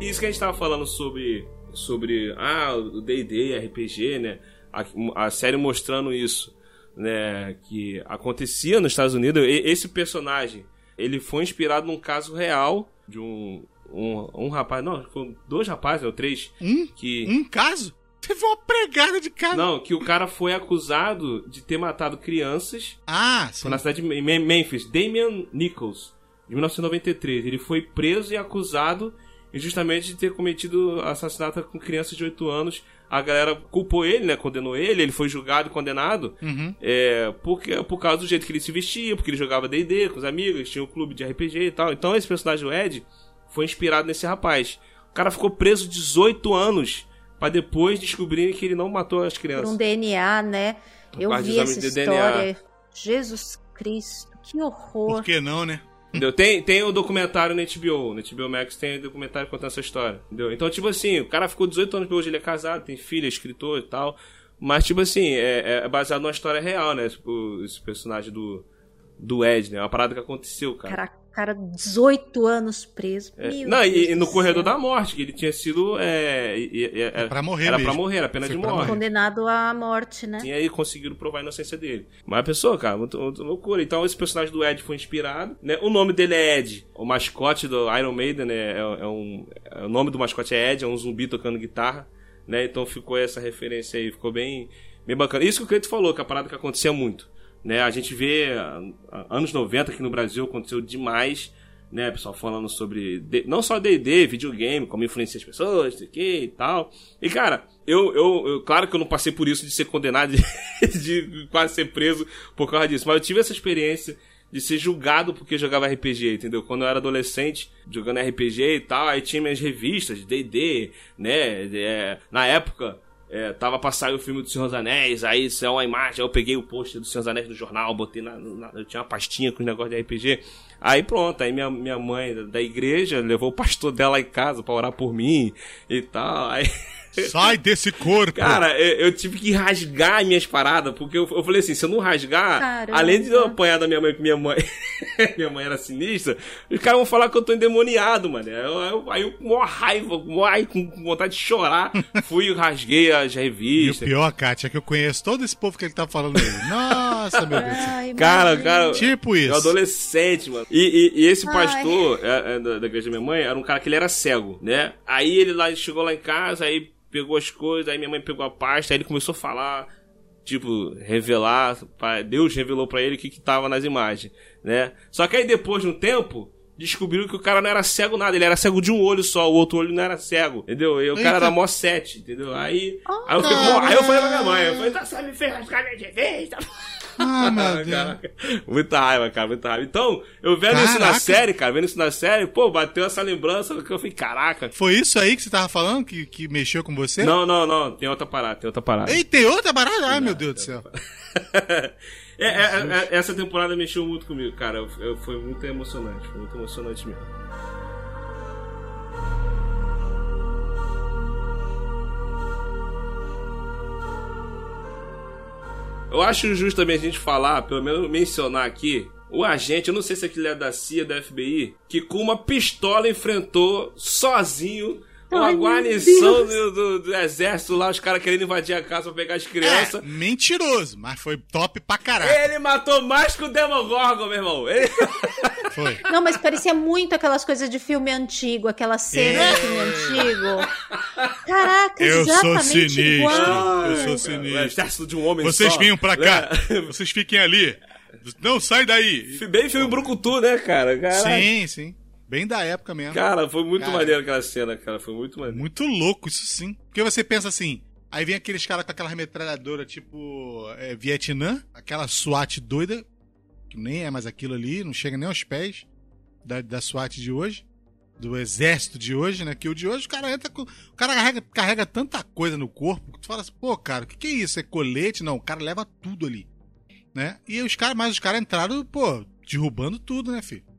Isso que a gente tava falando sobre, sobre ah, o D&D, RPG, né? A, a série mostrando isso, né? Que acontecia nos Estados Unidos. E- esse personagem, ele foi inspirado num caso real de um, um, um rapaz, não, foram dois rapazes, ou três, Um, que... um caso? Teve uma pregada de cara. Não, que o cara foi acusado de ter matado crianças Ah, sim. Na cidade de Me- Memphis, Damian Nichols, de 1993. Ele foi preso e acusado injustamente de ter cometido assassinato com crianças de 8 anos. A galera culpou ele, né? Condenou ele, ele foi julgado e condenado Uhum. é, porque, por causa do jeito que ele se vestia, porque ele jogava D&D com os amigos, tinha um clube de RPG e tal. Então esse personagem do Ed foi inspirado nesse rapaz. O cara ficou preso 18 anos pra depois descobrirem que ele não matou as Por crianças. um DNA, né? Eu Parte de vi essa de DNA. história. Jesus Cristo, que horror. Por que não, né? Entendeu? Tem, tem o documentário no HBO. No HBO Max tem o documentário contando essa história. Entendeu? Então, tipo assim, o cara ficou 18 anos hoje, ele é casado, tem filha, é escritor e tal. Mas, tipo assim, é, é baseado numa história real, né? Tipo, esse personagem do, do Ed, né? É uma parada que aconteceu, cara. Cara, cara, 18 anos preso. É, não, e, e no do corredor da morte, que ele tinha sido. É, e- e- era pra morrer Era mesmo. pra morrer, era pena Foi de morte. Condenado à morte, né? E aí conseguiram provar a inocência dele. Mas a pessoa, cara, muito, muito loucura. Então esse personagem do Ed foi inspirado, né? O nome dele é Ed. O mascote do Iron Maiden né? é, é um. é- o nome do mascote é Ed, é um zumbi tocando guitarra, né? Então ficou essa referência aí, ficou bem, bem bacana. Isso que o Cleiton falou, que é a parada que acontecia muito. Né? A gente vê ah, anos 90 aqui no Brasil aconteceu demais. Né, pessoal falando sobre não só D&D, videogame, como influencia as pessoas, sei que e tal. E cara, eu, eu, eu- claro que eu não passei por isso de ser condenado, de, de quase ser preso por causa disso, mas eu tive essa experiência de ser julgado porque jogava RPG, entendeu? Quando eu era adolescente, jogando RPG e tal, aí tinha minhas revistas, D&D, né, é, na época... É, tava pra sair o filme do Senhor dos Anéis, aí é uma imagem, aí eu peguei o pôster do Senhor dos Anéis no jornal, botei na, na- Eu tinha uma pastinha com os negócios de RPG. Aí pronto, aí minha, minha mãe da igreja levou o pastor dela em casa pra orar por mim e tal. Aí. Sai desse corpo! Cara, eu, eu tive que rasgar minhas paradas, porque eu, eu falei assim, se eu não rasgar, Caramba. além de eu apanhar da minha mãe, que minha mãe, minha mãe era sinistra, os caras vão falar que eu tô endemoniado, mano. Aí eu, eu- aí eu com maior raiva, com, vontade de chorar, fui e rasguei as E o revistas. pior, Kátia, é que eu conheço todo esse povo que ele tá falando aí. Nossa, meu Deus. Ai, Cara, cara, Tipo eu isso. adolescente, mano. E, e- e esse Ai. pastor é, é, da, da igreja da minha mãe era um cara que ele era cego, né? Aí ele lá chegou lá em casa, aí pegou as coisas, aí minha mãe pegou a pasta, aí ele começou a falar, tipo, revelar, Deus revelou pra ele o que que tava nas imagens, né? Só que aí depois de um tempo, descobriram que o cara não era cego nada, ele era cego de um olho só, o outro olho não era cego, entendeu? E o cara Eita. era mó sete, entendeu? Aí, Ah, aí, eu fiquei, "Pô", aí eu falei pra minha mãe, eu falei, tá, sabe, me fez rasgar minha revista, Ah, meu Deus. Caraca, muita raiva, cara, muita raiva. Então, eu vendo isso na Caraca. série, cara, vendo isso na série, pô, bateu essa lembrança que eu falei, caraca. Foi isso aí que você tava falando que, que mexeu com você? Não, não, não, tem outra parada, tem outra parada. Ei, tem outra barata? Ai, meu Deus do céu. É, é, é, essa temporada mexeu muito comigo, cara. Eu- eu- foi muito emocionante, foi muito emocionante mesmo. Eu acho justo também a gente falar, pelo menos mencionar aqui, o agente, eu não sei se aquele é da CIA, da FBI, que com uma pistola enfrentou sozinho uma Ai, guarnição do, do- do exército lá, os caras querendo invadir a casa pra pegar as É, crianças. mentiroso, mas foi top pra caralho. Ele matou mais que o Demogorgon, meu irmão. Ele... Foi. Não, mas parecia muito aquelas coisas de filme antigo, aquela cena É. de filme antigo. Caraca, Eu sou exatamente sinistro. igual. Eu sou O sinistro. exército de um homem Vocês só. venham pra cá. É. Vocês fiquem ali. Não, sai daí. Bem filme Brucutu, né, cara? Caraca. Sim, sim. Bem da época mesmo. Cara, foi muito Cara. maneiro aquela cena, cara. Foi muito maneiro. Muito louco isso sim. Porque você pensa assim, aí vem aqueles caras com aquela metralhadora tipo é, Vietnã, aquela SWAT doida, que nem é mais aquilo ali, não chega nem aos pés da, da SWAT de hoje, do exército de hoje, né? Que o de hoje o cara entra com. O cara carrega, carrega tanta coisa no corpo que tu fala assim, pô, cara, o que, que é isso? É colete? Não, o cara leva tudo ali. Né? E os caras, mas os caras entraram, pô, derrubando tudo, né, filho?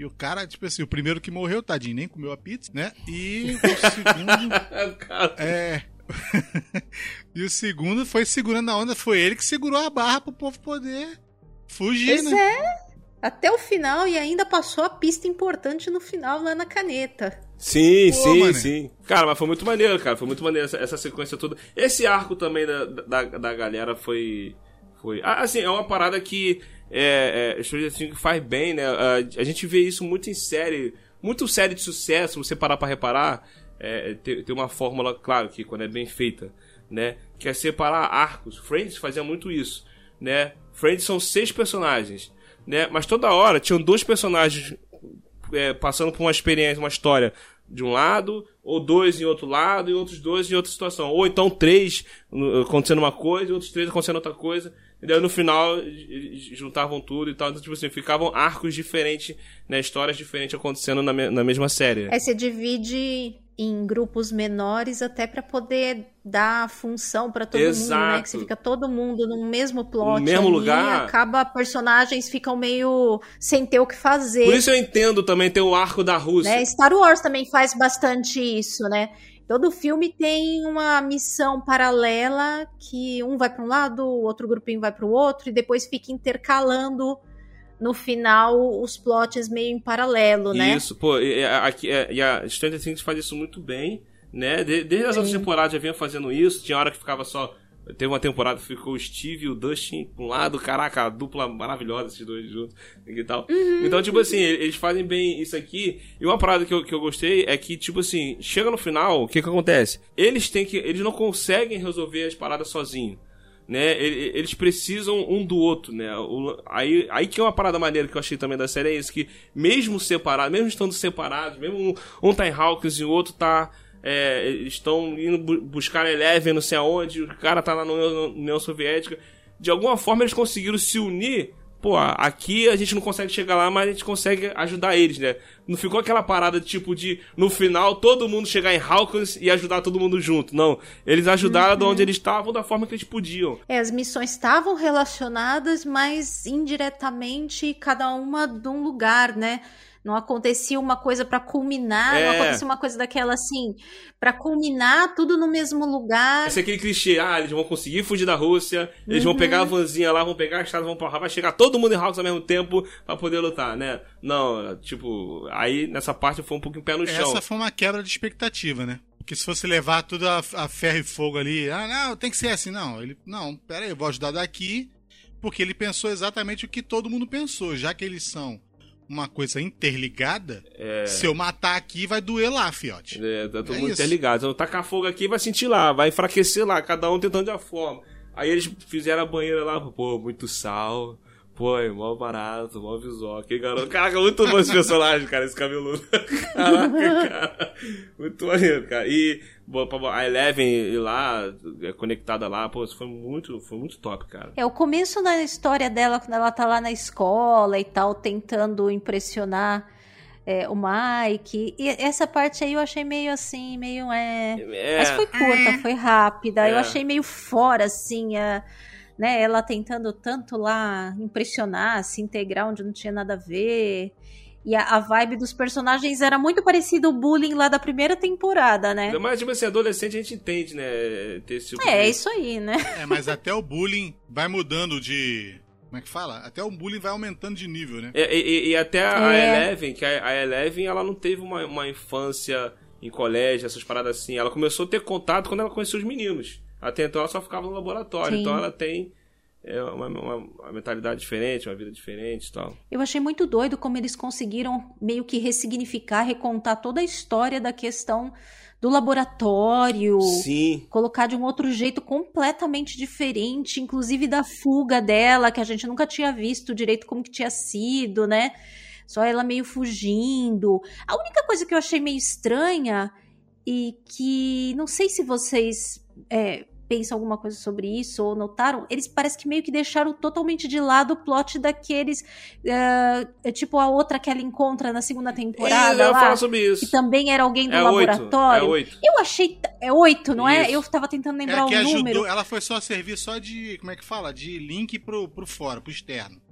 E o cara, tipo assim, o primeiro que morreu, tadinho, nem comeu a pizza, né? E o segundo. É. e o segundo foi segurando a onda, foi ele que segurou a barra pro povo poder fugir, Pois né? é. Até o final e ainda passou a pista importante no final lá na caneta. Sim, Pô, sim, mané. sim. Cara, mas foi muito maneiro, cara. Foi muito maneiro essa, essa sequência toda. Esse arco também da, da, da galera foi. foi ah, assim, é uma parada que. É, é, Stranger Things faz bem, né? A, a gente vê isso muito em série. Muito série de sucesso, você parar pra reparar. É, tem, tem uma fórmula, claro, que quando é bem feita, né? Que é separar arcos. Friends fazia muito isso, né? Friends são seis personagens, né? Mas toda hora tinham dois personagens é, passando por uma experiência, uma história de um lado, ou dois em outro lado, e outros dois em outra situação. Ou então três acontecendo uma coisa e outros três acontecendo outra coisa. E daí no final juntavam tudo e tal. Então, tipo assim, ficavam arcos diferentes, né? Histórias diferentes acontecendo na, me- na mesma série. Aí você divide em grupos menores até pra poder dar função pra todo mundo, né? Exato. Que se fica todo mundo no mesmo plot, No mesmo ali, lugar. acaba personagens ficam meio sem ter o que fazer. Por isso eu entendo também ter o arco da Rússia. né? Star Wars também faz bastante isso, né? Todo filme tem uma missão paralela que um vai para um lado, o outro grupinho vai para o outro e depois fica intercalando no final os plots meio em paralelo, né? Isso, pô, e, e, aqui, é, a Stranger Things faz isso muito bem, né? De- desde as outras temporadas já vinha fazendo isso, tinha hora que ficava só. Teve uma temporada que ficou o Steve e o Dustin pra um lado, caraca, a dupla maravilhosa, esses dois juntos e tal. Então, tipo assim, eles fazem bem isso aqui. E uma parada que eu, que eu gostei é que, tipo assim, chega no final, o que que acontece? Eles têm que. Eles não conseguem resolver as paradas sozinhos né? Eles precisam um do outro, né? O- aí, aí que é uma parada maneira que eu achei também da série é isso, que mesmo separado, mesmo estando separados, mesmo um, um tá em Hawkins e o outro tá. É, estão indo bu- buscar a Eleven, não sei aonde, o cara tá lá na União, Soviética. De alguma forma eles conseguiram se unir. Pô, aqui a gente não consegue chegar lá, mas a gente consegue ajudar eles, né? Não ficou aquela parada tipo de, no final, todo mundo chegar em Hawkins e ajudar todo mundo junto. Não. Eles ajudaram de onde eles estavam da forma que eles podiam. É, as missões estavam relacionadas, mas indiretamente cada uma de um lugar, né? Não acontecia uma coisa pra culminar, não É. acontecia uma coisa daquela assim, pra culminar tudo no mesmo lugar. Esse é aquele clichê, ah, eles vão conseguir fugir da Rússia, eles Uhum. vão pegar a vanzinha lá, vão pegar a estrada, vão pra vai chegar todo mundo em Hawks ao mesmo tempo pra poder lutar, né? Não, tipo, aí nessa parte foi um pouquinho pé no chão. Essa foi uma quebra de expectativa, né? Porque se fosse levar tudo a, a ferro e fogo ali, ah, não, tem que ser assim, não. Ele, não, pera aí, eu vou ajudar daqui, porque ele pensou exatamente o que todo mundo pensou, já que eles são uma coisa interligada, se eu matar aqui vai doer lá, fiote. É, tá todo É mundo isso. interligado. Então, tacar fogo aqui vai sentir lá, vai enfraquecer lá, cada um tentando de uma forma. Aí eles fizeram a banheira lá, pô, muito sal. Pô, é mó barato, mó visual. Aquele garoto. Caraca, muito bom esse personagem, cara, esse cabeludo. Caraca, cara. Muito maneiro, cara. E bom, a Eleven ir lá, é, conectada lá, pô, isso foi muito, foi muito top, cara. É, o começo da história dela, quando ela tá lá na escola e tal, tentando impressionar é, o Mike. E essa parte aí eu achei meio assim, meio é. É, Mas foi curta, foi rápida. É. Eu achei meio fora, assim, a- né? Ela tentando tanto lá impressionar, se integrar onde não tinha nada a ver. E a, a vibe dos personagens era muito parecida ao bullying lá da primeira temporada, né? Mas, tipo assim, adolescente a gente entende, né? Ter esse tipo É, de- isso aí, né? É, mas até o bullying vai mudando de. Como é que fala? Até o bullying vai aumentando de nível, né? E, e- e até a É. Eleven, que a, a Eleven, ela não teve uma, uma infância em colégio, essas paradas assim. Ela começou a ter contato quando ela conheceu os meninos. Até então ela só ficava no laboratório. Sim. Então ela tem é, uma, uma- uma mentalidade diferente, uma vida diferente e tal. Eu achei muito doido como eles conseguiram meio que ressignificar, recontar toda a história da questão do laboratório. Sim. Colocar de um outro jeito completamente diferente, inclusive da fuga dela, que a gente nunca tinha visto direito como que tinha sido, né? Só ela meio fugindo. A única coisa que eu achei meio estranha e que não sei se vocês é, pensam alguma coisa sobre isso ou notaram, eles parece que meio que deixaram totalmente de lado o plot daqueles. é, é tipo a outra que ela encontra na segunda eu temporada ia lá. isso. Que também era alguém do É laboratório. É oito. Eu achei. É oito, não é? Isso. Eu tava tentando É lembrar que o ajudou. número. Ela foi só servir só de. Como é que fala? De link pro, pro fora, pro externo.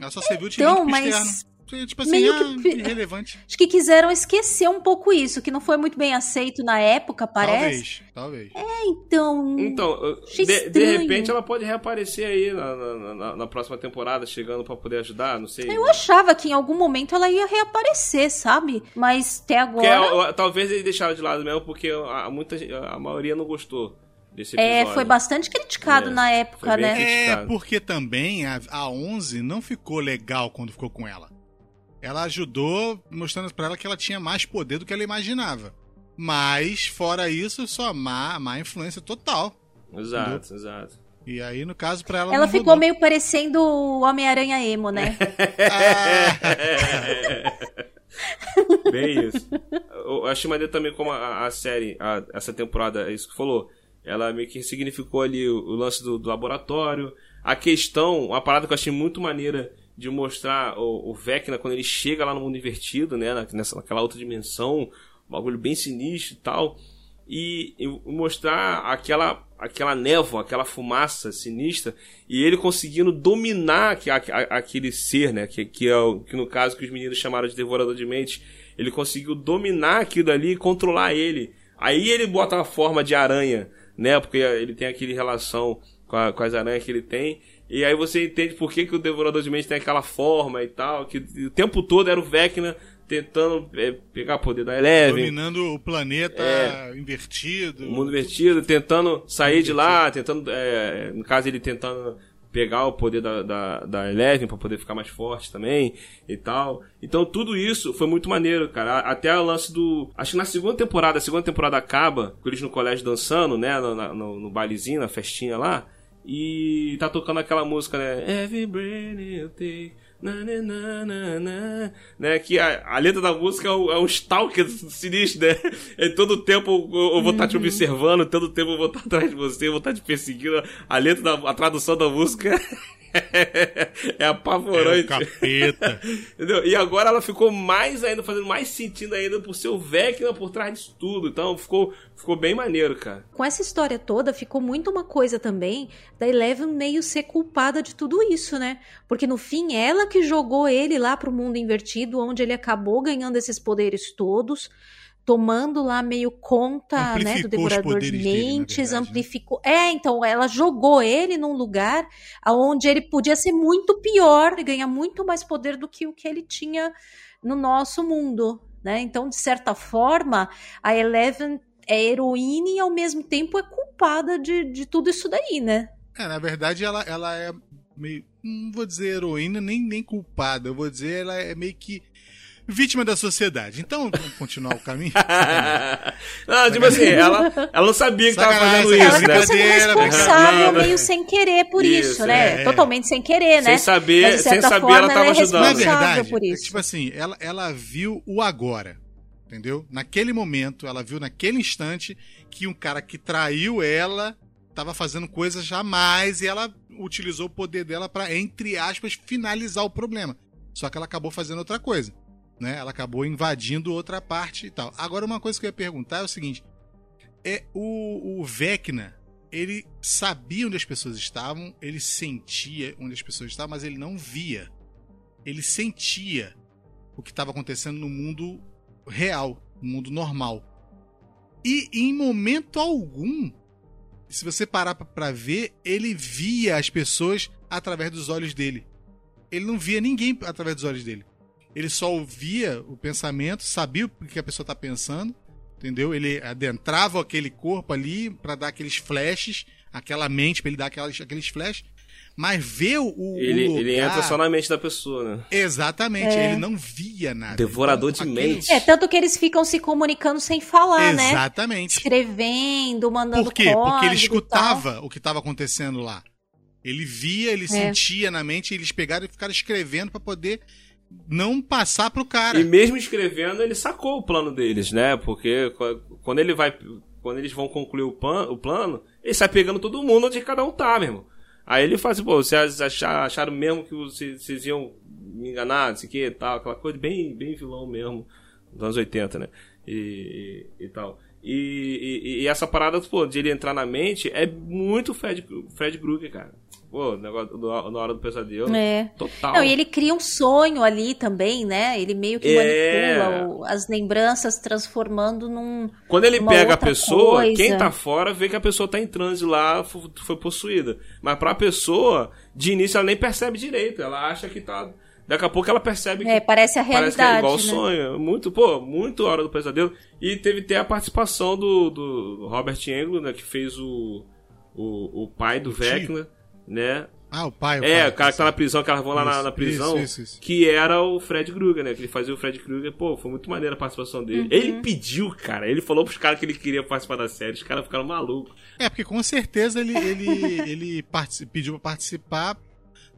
Ela só serviu de Então, link pro mas externo. Tipo assim, meio ah, que- irrelevante. Acho que quiseram esquecer um pouco isso, que não foi muito bem aceito na época, parece. Talvez, talvez. Então. Então, Achei de, de repente ela pode reaparecer aí na, na- na- na próxima temporada, chegando pra poder ajudar, não sei. Eu achava que em algum momento ela ia reaparecer, sabe? Mas até agora. é, talvez eles deixaram de lado mesmo, porque a, muita, a maioria não gostou desse É, foi bastante criticado É, na época, né? criticado. É, porque também a, a 11 não ficou legal quando ficou com ela. Ela ajudou, mostrando pra ela que ela tinha mais poder do que ela imaginava. Mas, fora isso, só má, má influência total. Exato, exato. E aí, no caso, pra ela. Ela não ficou rodou. meio parecendo o Homem-Aranha emo, né? Ah, Bem isso. Eu achei maneiro também como a, a série, a- essa temporada, é isso que falou. Ela meio que significou ali o, o lance do, do laboratório. A questão, uma parada que eu achei muito maneira de mostrar o, o Vecna quando ele chega lá no mundo invertido, né? Nessa, naquela outra dimensão, um bagulho bem sinistro e tal. E, e mostrar aquela, aquela névoa, aquela fumaça sinistra, e ele conseguindo dominar aque- aque- aquele ser, né? Que, que é o que no caso que os meninos chamaram de devorador de mente. Ele conseguiu dominar aquilo ali e controlar ele. Aí ele bota a forma de aranha, né? Porque ele tem aquele relação com, a- com as aranhas que ele tem. E aí você entende por que, que o Devorador de Mente tem aquela forma e tal. Que o tempo todo era o Vecna tentando é, pegar poder da Eleven. Dominando o planeta É. invertido. O mundo invertido, tentando sair de lá, tentando. é, no caso, ele tentando pegar o poder da, da, da Eleven pra poder ficar mais forte também e tal. Então tudo isso foi muito maneiro, cara. Até o lance do. Acho que na segunda temporada, a segunda temporada acaba, com eles no colégio dançando, né? No, no, no bailezinho, na festinha lá. E tá tocando aquela música, né? Every breath you take. Na, na, na, na, na, né? Que a, a letra da música é um, é um stalker sinistro, né? É todo tempo eu, eu vou estar te observando, todo tempo eu vou estar atrás de você, eu vou estar te perseguindo. A letra da a tradução da música é É o apavorante. capeta. Entendeu? E agora ela ficou mais ainda, fazendo mais sentido ainda por ser o Vecna por trás disso tudo. Então ficou, ficou bem maneiro, cara. Com essa história toda, ficou muito uma coisa também da Eleven meio ser culpada de tudo isso, né? Porque no fim, ela que jogou ele lá pro mundo invertido, onde ele acabou ganhando esses poderes todos, tomando lá meio conta, né, do devorador de dele, mentes, verdade, né? amplificou. É, então ela jogou ele num lugar onde ele podia ser muito pior e ganhar muito mais poder do que o que ele tinha no nosso mundo, né? Então, de certa forma, a Eleven é heroína e ao mesmo tempo é culpada de, de tudo isso daí, né? É, na verdade, ela, ela é meio. Não vou dizer heroína, nem, nem culpada. Eu vou dizer ela é meio que vítima da sociedade. Então, vamos continuar o caminho. não, tipo assim, ela, ela não sabia que tava Sacanagem, fazendo isso, ela né? tá sendo Brincadeira, responsável brincadeira. meio sem querer por isso, Isso, né? é. Totalmente sem querer, né? Sem saber, Mas, de sem certa saber forma, ela tava é ajudando. Na responsável verdade, por é isso. tipo assim, ela, ela viu o agora. Entendeu? Naquele momento, ela viu naquele instante que um cara que traiu ela tava fazendo coisas jamais e ela utilizou o poder dela pra, entre aspas, finalizar o problema. Só que ela acabou fazendo outra coisa. Né? Ela acabou invadindo outra parte e tal. Agora, uma coisa que eu ia perguntar é o seguinte: é o, o Vecna, ele sabia onde as pessoas estavam, ele sentia onde as pessoas estavam, mas ele não via. Ele sentia o que estava acontecendo no mundo real, no mundo normal. E em momento algum, se você parar pra ver, ele via as pessoas através dos olhos dele. Ele não via ninguém através dos olhos dele. Ele só ouvia o pensamento, sabia o que a pessoa tá pensando, entendeu? Ele adentrava aquele corpo ali pra dar aqueles flashes, aquela mente pra ele dar aquelas, aqueles flashes, mas ver o, o Ele, lugar... ele entra só na mente da pessoa, né? Exatamente, É. ele não via nada. Devorador Então, de aquele- mente. É, tanto que eles ficam se comunicando sem falar, né? Exatamente. Escrevendo, mandando Por quê? Porque ele escutava o que estava acontecendo lá. Ele via, É. ele sentia na mente, e eles pegaram e ficaram escrevendo pra poder não passar pro cara. E mesmo escrevendo, ele sacou o plano deles, né? Porque qu- quando ele vai. Quando eles vão concluir o, pan, o plano, ele sai pegando todo mundo onde cada um tá, meu irmão. Aí ele fala assim, pô, vocês acharam, mesmo que vocês, vocês iam me enganar, não sei o que tal, aquela coisa bem, bem vilão mesmo, dos anos 80, né? E, e, e tal. E, e, e essa parada, pô, de ele entrar na mente é muito Fred, Fred Krueger, cara. Pô, negócio do, na hora do pesadelo. É. Total. Não, e ele cria um sonho ali também, né? Ele meio que É. manipula o- as lembranças, transformando num. Quando ele pega a pessoa, coisa. quem tá fora vê que a pessoa tá em transe lá, fo- foi possuída. Mas pra pessoa, de início ela nem percebe direito. Ela acha que tá. Daqui a pouco ela percebe que. É, parece a Parece que é realidade. igual o né? sonho. Muito, pô, muito Hora do Pesadelo. E teve até a participação do, do Robert Englund, né, que fez o, o, o pai do tio. Vecna, né? Ah, o pai. É, pai, o cara que tá na prisão, que elas vão lá na, Isso, na prisão, isso, isso, isso. que era o Fred Krueger, né? Que ele fazia o Fred Krueger. Pô, foi muito maneira a participação dele. Uhum. Ele pediu, cara. Ele falou pros caras que ele queria participar da série. Os caras ficaram malucos. É, porque com certeza ele, ele, ele pediu pra participar,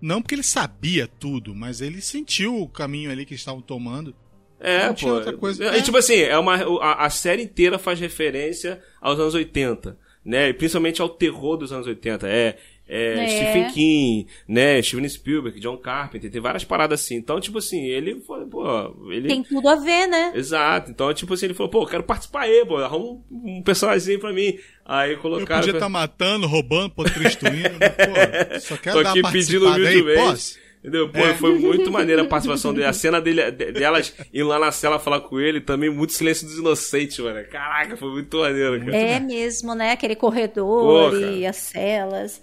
não porque ele sabia tudo, mas ele sentiu o caminho ali que eles estavam tomando. É, Não pô. outra coisa. É, É. Tipo assim, é uma, a, a série inteira faz referência aos anos 80, né? E principalmente ao terror dos anos 80. É, é, É. Stephen King, né? Steven Spielberg, John Carpenter, tem várias paradas assim. Então, tipo assim, ele foi, pô, ele... Tem tudo a ver, né? Exato. Então, tipo assim, ele falou, pô, eu quero participar aí, pô, arruma um, um personagemzinho pra mim. Aí Eu colocaram... podia estar matando, roubando, pô, destruindo, mas, pô, só quero Tô dar aqui uma pedindo participada aí, posso? Entendeu? Pô, É. foi muito maneira a participação dele. A cena dele, de- delas indo lá na cela falar com ele, também muito silêncio dos inocentes, mano. Caraca, foi muito maneiro, cara. É mesmo, né? Aquele corredor Porra. e as celas.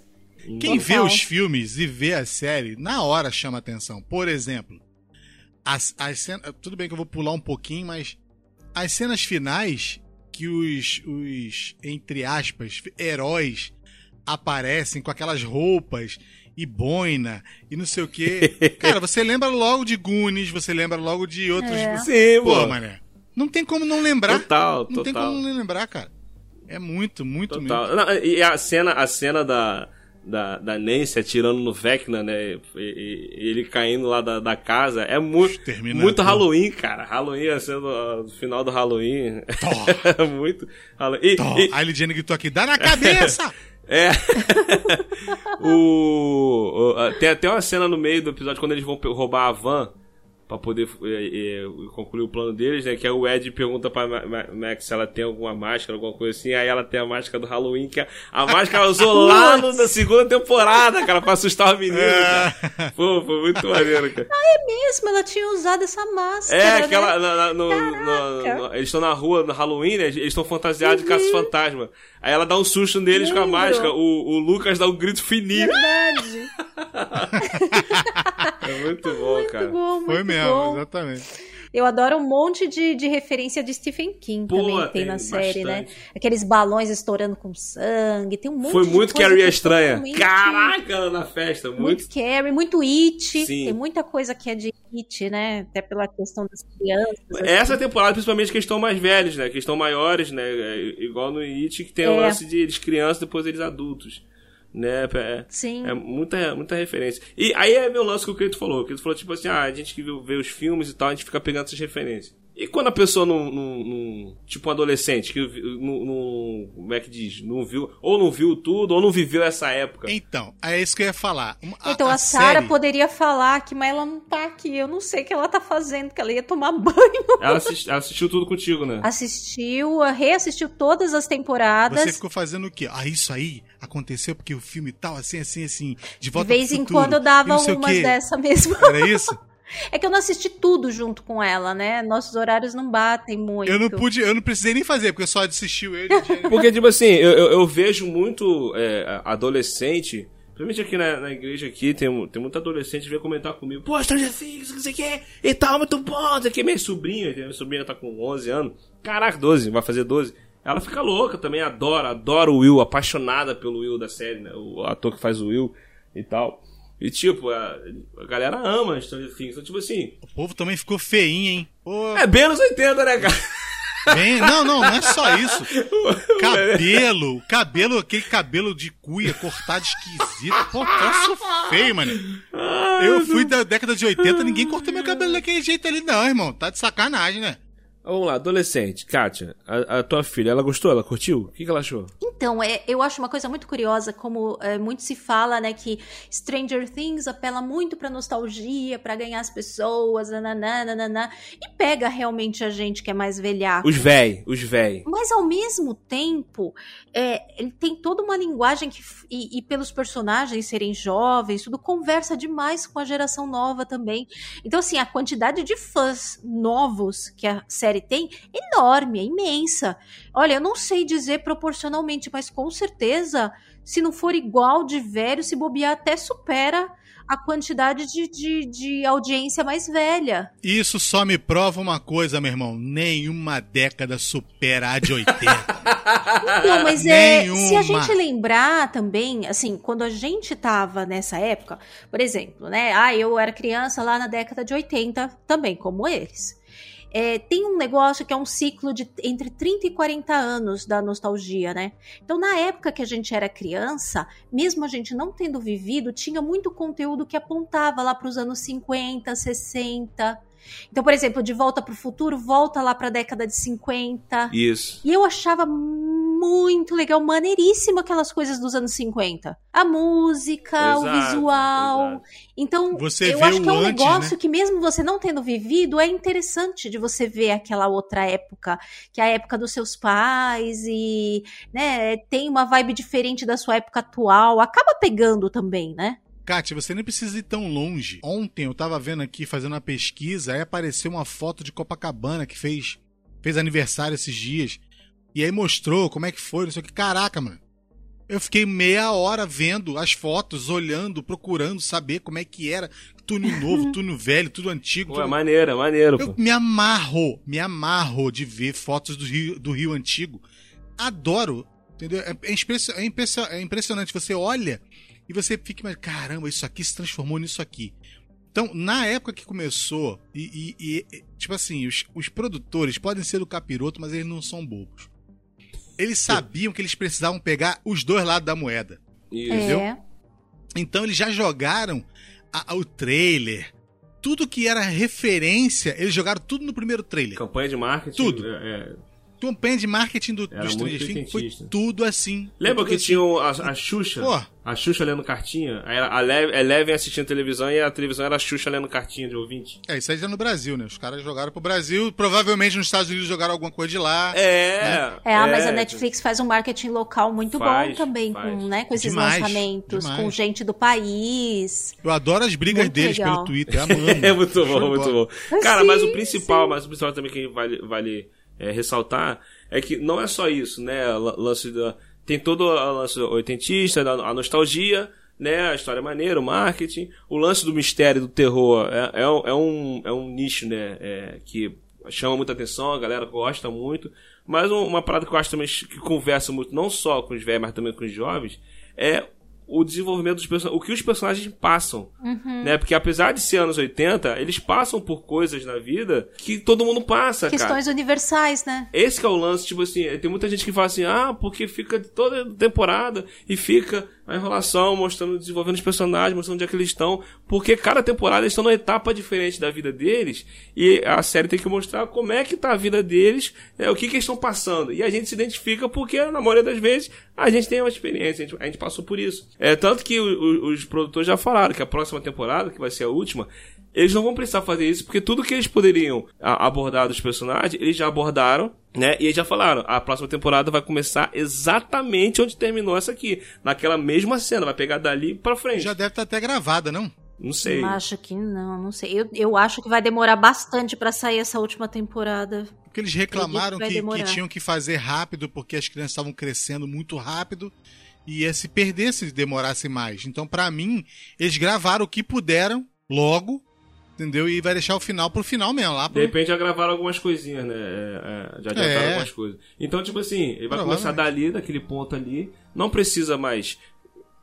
Quem vê Total. os filmes e vê a série, na hora chama atenção. Por exemplo, as, as cenas. Tudo bem que eu vou pular um pouquinho, mas as cenas finais que os, os entre aspas, heróis aparecem com aquelas roupas e boina e não sei o quê. Cara, você lembra logo de Goonies, você lembra logo de outros. É. Sim, Pô, pô. mané. Não tem como não lembrar. Total, Não tem total. como não lembrar, cara. É muito, muito mesmo. Total. Não, e a cena, a cena da, da, da Nancy atirando no Vecna, né? E, e- ele caindo lá da, da casa. É muito, muito Halloween, cara. Halloween, a cena do, do final do Halloween. É muito. Halloween. E- Tó, e- a Lidiane gritou aqui, dá na cabeça! É. o, o- tem até uma cena no meio do episódio quando eles vão roubar a van pra poder é, é, concluir o plano deles, né? Que é o Ed pergunta pra Ma- Ma- Max se ela tem alguma máscara, alguma coisa assim. Aí ela tem a máscara do Halloween, que a, a máscara ela usou lá no- na segunda temporada, cara, pra assustar os meninos. É. Cara. Pô, foi muito maneiro, cara. Mesmo, ela tinha usado essa máscara. É, né? aquela. na- na- no- no- no- eles estão na rua no Halloween, né? Eles estão fantasiados de caça-fantasma. Aí ela dá um susto neles com a máscara. O, o Lucas dá um grito fininho. Verdade. É muito bom, Muito cara. bom, muito Foi mesmo, bom. exatamente. Eu adoro um monte de, de referência de Stephen King Pô, também tem, tem na série, né? Aqueles balões estourando com sangue, tem um monte Foi de muito coisa Carrie é Estranha. totalmente- Caraca, na festa. Muito, Muito. Carrie, muito It. Sim. Tem muita coisa que é de It, né? Até pela questão das crianças. assim. Essa temporada, principalmente que estão mais velhos, né? Que estão maiores, né? É, Igual no It, que tem o É. lance de eles crianças, depois eles adultos. Né? É, Sim. É muita, muita referência. E aí é meu lance que o Creito falou. O Creito falou, tipo assim, ah, a gente que vê os filmes e tal, a gente fica pegando essas referências. E quando a pessoa não. não- não- tipo um adolescente, que não, não- Como é que diz? Não viu. Ou não viu tudo, ou não viveu essa época. Então, é isso que eu ia falar. Uma- Então a, Sarah série- poderia falar aqui, mas ela não tá aqui. Eu não sei o que ela tá fazendo, que ela ia tomar banho. Ela, assisti- ela assistiu tudo contigo, né? Assistiu, reassistiu todas as temporadas. Você ficou fazendo o quê? Ah, isso aí aconteceu porque o filme tal, assim, assim, assim. De De volta vez pro em futuro, quando eu dava umas dessa mesmo. Era isso? É que eu não assisti tudo junto com ela, né? Nossos horários não batem muito. Eu não pude, eu não precisei nem fazer, porque só assistiu ele. Porque, tipo assim, eu, eu, eu vejo muito é, adolescente, principalmente aqui na, na igreja aqui, tem, tem muito adolescente que vem comentar comigo, pô, Stranger Things, não sei o que, e tal, muito bom, não sei o que, minha sobrinha, minha sobrinha tá com 11 anos, caraca, 12, vai fazer 12, ela fica louca também, adora, adora o Will, apaixonada pelo Will da série, né, o ator que faz o Will e tal. E tipo, a, a galera ama Stranger Things, então tipo assim, O povo também ficou feinho, hein? Pô, é bem anos 80, né, cara? bem... Não, não, não é só isso. Cabelo, cabelo, aquele cabelo de cuia cortado esquisito. Pô, troço feio, mano. Eu fui da década de 80, ninguém cortou meu cabelo daquele jeito ali, não, irmão. Tá de sacanagem, né? Vamos lá, adolescente, Kátia, a, a tua filha, ela gostou? Ela curtiu? O que, que ela achou? Então, é, eu acho uma coisa muito curiosa, como é, muito se fala, né, que Stranger Things apela muito pra nostalgia, pra ganhar as pessoas, nananã, nananã, e pega realmente a gente que é mais velhaco. Os véi, os véi. Mas ao mesmo tempo, é, ele tem toda uma linguagem que, e, e pelos personagens serem jovens, tudo conversa demais com a geração nova também. Então, assim, a quantidade de fãs novos que a série tem é enorme, é imensa. Olha, eu não sei dizer proporcionalmente, mas com certeza, se não for igual de velho, se bobear, até supera a quantidade de, de, de audiência mais velha. Isso só me prova uma coisa, meu irmão. Nenhuma década supera a de 80. Então, mas é, se a gente lembrar também, assim, quando a gente tava nessa época, por exemplo, né? Ah, eu era criança lá na década de 80 também, como eles. É, tem um negócio que é um ciclo de entre 30 e 40 anos da nostalgia, né? Então, na época que a gente era criança, mesmo a gente não tendo vivido, tinha muito conteúdo que apontava lá para os anos 50, 60. Então, por exemplo, De Volta para o Futuro volta lá para a década de 50. Isso. E eu achava muito legal, maneiríssimo aquelas coisas dos anos 50. A música, o Exato, visual. exato. Então, Você eu acho que é um o antes, negócio né? que mesmo você não tendo vivido, é interessante de você ver aquela outra época, que é a época dos seus pais e, né, tem uma vibe diferente da sua época atual, acaba pegando também, né? Kátia, você nem precisa ir tão longe. Ontem eu tava vendo aqui, fazendo uma pesquisa, aí apareceu uma foto de Copacabana que fez, fez aniversário esses dias. E aí mostrou como é que foi, não sei o que. Caraca, mano. Eu fiquei meia hora vendo as fotos, olhando, procurando saber como é que era. Túnel novo, túnel velho, tudo antigo. Pô, é tudo- maneiro, é maneiro, Eu pô. me amarro, me amarro de ver fotos do Rio, do Rio Antigo. Adoro, entendeu? É, é impressi- é é impressionante. Você olha e você fica, mas caramba, isso aqui se transformou nisso aqui. Então, na época que começou, e, e- e- tipo assim, os, os produtores podem ser do capiroto, mas eles não são bobos. Eles sabiam que eles precisavam pegar os dois lados da moeda. Isso. Entendeu? É. Então eles já jogaram a- a- o trailer. Tudo que era referência, eles jogaram tudo no primeiro trailer. Campanha de marketing. Tudo. é, é. Campanha de marketing do, Era do Stranger Things foi tudo assim. Lembra Tudo que assim. tinha o- a, a Xuxa? Pô. A Xuxa lendo cartinha? A Le- a Eleven assistindo televisão e a televisão era a Xuxa lendo cartinha de ouvinte. É, isso aí já no Brasil, né? Os caras jogaram pro Brasil. Provavelmente nos Estados Unidos jogaram alguma coisa de lá. É. É, ah, mas a Netflix faz um marketing local muito Faz, bom também, faz. com, né, com esses Demais, lançamentos, demais. com gente do país. Eu adoro as brigas Muito deles legal. pelo Twitter. Amo. É muito bom, muito bom. Cara, sim, mas o principal, sim. mas o principal também que vale, vale é, ressaltar é que não é só isso, né? Lance da. Tem todo o lance oitentista, a nostalgia, né? A história maneira, o marketing. O lance do mistério, do terror é, é, um- é um, é um nicho, né? é, que chama muita atenção, a galera gosta muito. Mas um- uma parada que eu acho também que conversa muito, não só com os velhos, mas também com os jovens, é o desenvolvimento dos personagens, o que os personagens passam, né? Porque apesar de ser anos 80, eles passam por coisas na vida que todo mundo passa, cara. Questões universais, né? Esse que é o lance, tipo assim, tem muita gente que fala assim, ah, porque fica toda temporada e fica a enrolação, mostrando, desenvolvendo os personagens, mostrando onde é que eles estão, porque cada temporada eles estão numa etapa diferente da vida deles, e a série tem que mostrar como é que tá a vida deles, né, o que que eles estão passando, e a gente se identifica porque, na maioria das vezes, a gente tem uma experiência, a gente, a gente passou por isso. É, tanto que o- o- os produtores já falaram que a próxima temporada, que vai ser a última, eles não vão precisar fazer isso, porque tudo que eles poderiam abordar dos personagens, eles já abordaram, né? E eles já falaram, a próxima temporada vai começar exatamente onde terminou essa aqui. Naquela mesma cena, vai pegar dali pra frente. Já deve estar até gravada, não? Não sei. Acho que não, não sei. Eu, eu acho que vai demorar bastante pra sair essa última temporada. Porque eles reclamaram que, que demorar. tinham que fazer rápido porque as crianças estavam crescendo muito rápido e ia se perder se demorasse mais. Então, pra mim, eles gravaram o que puderam logo, entendeu? E vai deixar o final pro final mesmo, lá De pro... repente já gravaram algumas coisinhas, né? É, é, já adiantaram É. algumas coisas. Então, tipo assim, ele vai começar dali, daquele ponto ali. Não precisa mais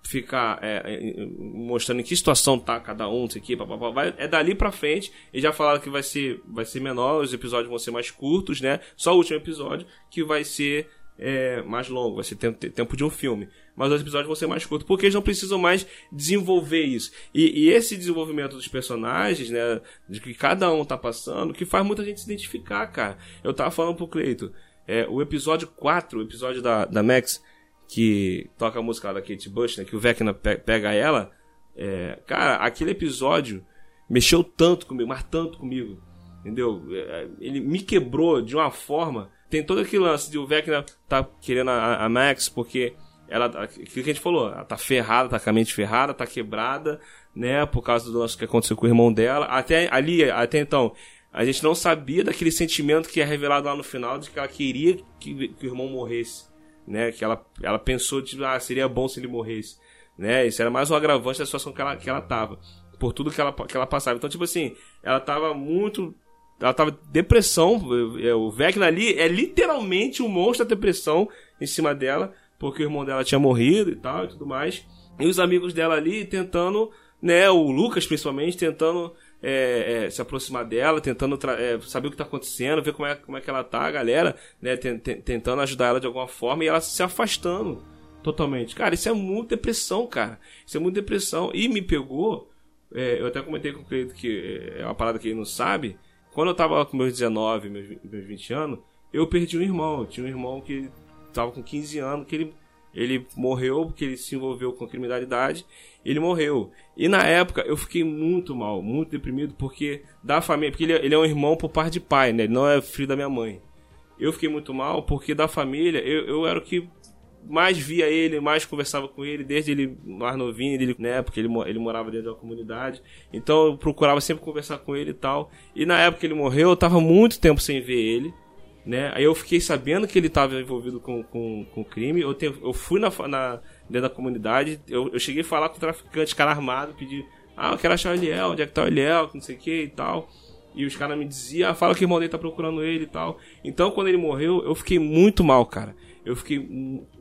ficar é, é, mostrando em que situação tá cada um, isso aqui, papapá. Vai, é dali pra frente. Eles já falaram que vai ser, vai ser menor, os episódios vão ser mais curtos, né? Só o último episódio que vai ser é, mais longo, vai ser tempo, tempo de um filme. Mas os episódios vão ser mais curtos, porque eles não precisam mais desenvolver isso. E, e esse desenvolvimento dos personagens, né, de que cada um tá passando, que faz muita gente se identificar, cara. Eu tava falando pro Cleito, é, o episódio 4, o episódio da, da Max, que toca a música da Kate Bush, né, que o Vecna pe- pega ela, é, cara, aquele episódio mexeu tanto comigo, mas tanto comigo, entendeu? É, Ele me quebrou de uma forma. Tem todo aquele lance de o Vecna tá querendo a, a Max porque ela, que a gente falou, ela tá ferrada, tá com a mente ferrada, tá quebrada, né, por causa do lance que aconteceu com o irmão dela. Até ali, até então, a gente não sabia daquele sentimento que é revelado lá no final de que ela queria que, que o irmão morresse, né, que ela, ela pensou, tipo, ah, seria bom se ele morresse, né, isso era mais um agravante da situação que ela, que ela tava, por tudo que ela, que ela passava. Então, tipo assim, ela tava muito ela tava depressão. é, O Vecna ali é literalmente um monstro da depressão em cima dela, porque o irmão dela tinha morrido e tal e tudo mais. E os amigos dela ali tentando, né, o Lucas principalmente, tentando é, é, se aproximar dela, tentando é, saber o que tá acontecendo, ver como é, como é que ela tá, a galera, né? Tentando ajudar ela de alguma forma e ela se afastando totalmente. Cara, isso é muito depressão, cara. Isso é muito depressão. E me pegou. É, eu até comentei com o Cleito que é uma parada que ele não sabe. Quando eu tava com meus 19, meus, meus 20 anos, eu perdi um irmão. Tinha um irmão que tava com 15 anos, que ele, ele morreu porque ele se envolveu com criminalidade. Ele morreu. E na época eu fiquei muito mal, muito deprimido, porque da família. Porque ele, ele é um irmão por parte de pai, né? Ele não é filho da minha mãe. Eu fiquei muito mal porque da família eu, eu era o que mais via ele, mais conversava com ele, desde ele mais novinho, né, porque ele, ele morava dentro da comunidade. Então eu procurava sempre conversar com ele e tal. E na época que ele morreu, eu tava muito tempo sem ver ele. Né? Aí eu fiquei sabendo que ele estava envolvido com, com, com crime. Eu, eu fui na, na, dentro da comunidade, eu, eu cheguei a falar com o traficante, cara armado, pedir, ah, eu quero achar o Eliel, onde é que tá o Eliel, não sei o que e tal. E os caras me diziam, ah, fala que o irmão dele tá procurando ele e tal. Então quando ele morreu, eu fiquei muito mal, cara. Eu fiquei,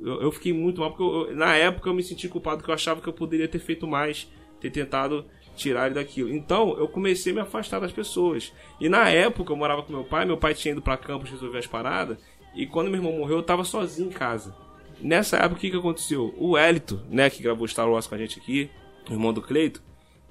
eu, eu fiquei muito mal, porque eu, na época eu me senti culpado, porque eu achava que eu poderia ter feito mais, ter tentado tirar ele daquilo. Então eu comecei a me afastar das pessoas. E na época eu morava com meu pai, meu pai tinha ido para campos resolver as paradas, e quando meu irmão morreu eu tava sozinho em casa. Nessa época o que, que aconteceu? O Elito, né, que gravou Star Wars com a gente aqui, o irmão do Cleito,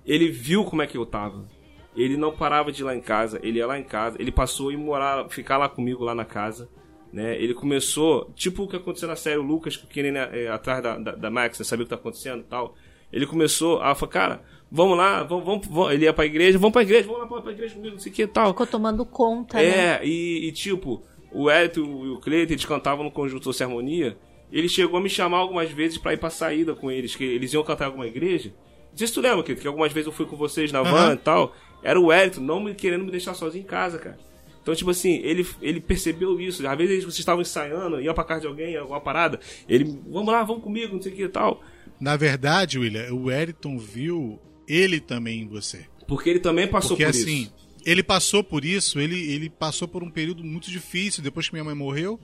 ele viu como é que eu tava. Ele não parava de ir lá em casa, ele ia lá em casa, ele passou a morar, ficar lá comigo lá na casa. Né? Ele começou, tipo o que aconteceu na série o Lucas, querendo é, atrás da, da, da Max, né, saber o que tá acontecendo e tal. Ele começou a falar, cara, vamos lá, vamos, vamos, vamos, ele ia pra igreja, vamos pra igreja, vamos lá pra, pra igreja comigo, não sei o que e tal. Ficou tomando conta, é, né? e, e, tipo, o Elito e o Cleiton, eles cantavam no Conjunto Doce Harmonia, ele chegou a me chamar algumas vezes para ir pra saída com eles, que eles iam cantar em alguma igreja. Não sei se tu lembra, que, que algumas vezes eu fui com vocês na van uhum. e tal. Era o Elito não me querendo me deixar sozinho em casa, cara. Então, tipo assim, ele, ele percebeu isso. Às vezes vocês estavam ensaiando, iam pra casa de alguém, alguma parada. Ele, vamos lá, vamos comigo, não sei o que e tal. Na verdade, William, o Eriton viu ele também em você. Porque ele também passou Porque, por assim, isso. Ele passou por isso, ele, ele passou por um período muito difícil depois que minha mãe morreu.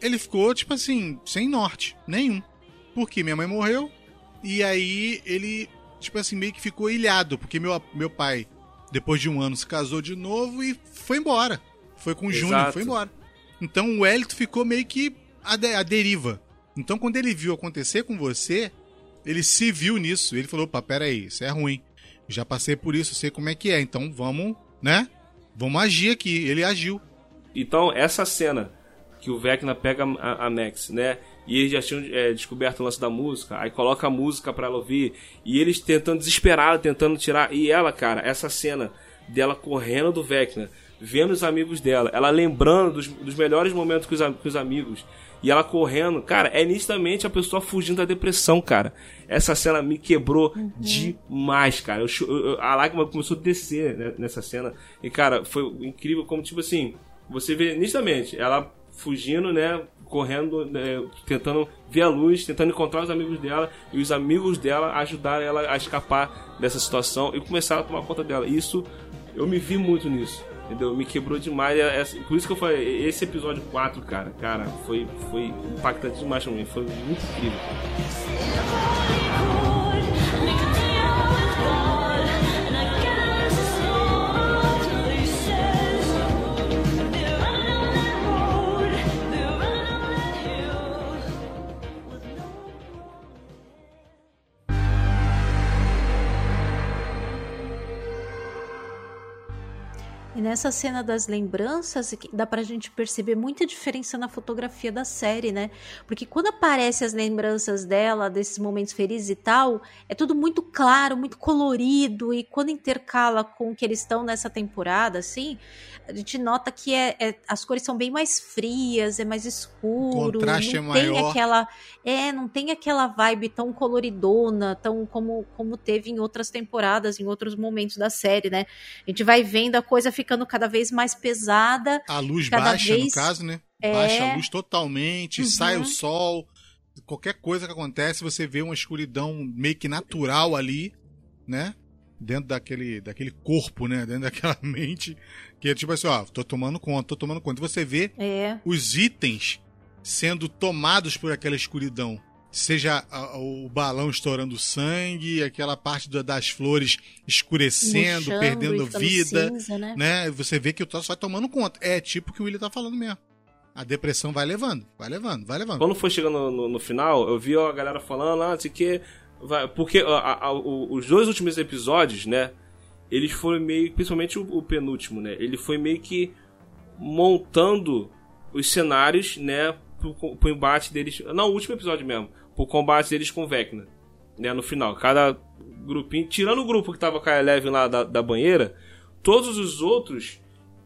Ele ficou, tipo assim, sem norte, nenhum. Porque minha mãe morreu, e aí ele, tipo assim, meio que ficou ilhado, porque meu, meu pai, depois de um ano, se casou de novo e foi embora. Foi com o Júnior, foi embora. Então o Elito ficou meio que de, a deriva. Então quando ele viu acontecer com você, ele se viu nisso. Ele falou: opa, pera aí, isso é ruim. Já passei por isso, sei como é que é. Então vamos, né? Vamos agir aqui. Ele agiu. Então, essa cena que o Vecna pega a, a Max, né? E eles já tinham é, descoberto o lance da música, aí coloca a música para ela ouvir, e eles tentando desesperado, tentando tirar. E ela, cara, essa cena dela correndo do Vecna, vendo os amigos dela, ela lembrando dos, dos melhores momentos com os, com os amigos, e ela correndo, cara, é nitidamente a pessoa fugindo da depressão, cara. Essa cena me quebrou uhum. demais, cara. Eu, eu, a lágrima começou a descer né, nessa cena. E, cara, foi incrível como, tipo assim, você vê nitidamente ela fugindo, né? Correndo, né, tentando ver a luz, tentando encontrar os amigos dela e os amigos dela ajudaram ela a escapar dessa situação e começaram a tomar conta dela. Isso, eu me vi muito nisso. Entendeu? Me quebrou demais. É, é, por isso que eu falei, esse episódio 4, cara, cara, foi, foi impactante demais pra mim. Foi muito incrível. Nessa cena das lembranças, dá pra gente perceber muita diferença na fotografia da série, né? Porque quando aparecem as lembranças dela, desses momentos felizes e tal, é tudo muito claro, muito colorido, e quando intercala com o que eles estão nessa temporada, assim, a gente nota que é, é, as cores são bem mais frias, é mais escuro. O contraste não é tem maior. aquela É, não tem aquela vibe tão coloridona, tão como, como teve em outras temporadas, em outros momentos da série, né? A gente vai vendo a coisa ficando cada vez mais pesada. A luz cada baixa, vez... no caso, né? É... Baixa a luz totalmente, Uhum. sai o sol. Qualquer coisa que acontece, você vê uma escuridão meio que natural ali, né? Dentro daquele, daquele corpo, né? Dentro daquela mente. Que é tipo assim, ó, tô tomando conta, tô tomando conta. E você vê É. os itens sendo tomados por aquela escuridão. Seja o balão estourando sangue, aquela parte da- das flores escurecendo, perdendo vida, cinza, né? né? Você vê que o troço vai tomando conta. É tipo o que o William tá falando mesmo. A depressão vai levando, vai levando, vai levando. Quando foi chegando no, no- final, eu vi a galera falando, ah, não sei o que. Vai, porque a- a- a- o- os dois últimos episódios, né? Eles foram meio. Principalmente o, o penúltimo, né? Ele foi meio que montando os cenários, né? Pro, pro embate deles. Não, o último episódio mesmo. Pro combate deles com o Vecna. Né, no final. Cada grupinho. Tirando o grupo que tava com a Eleven lá da, da banheira, todos os outros.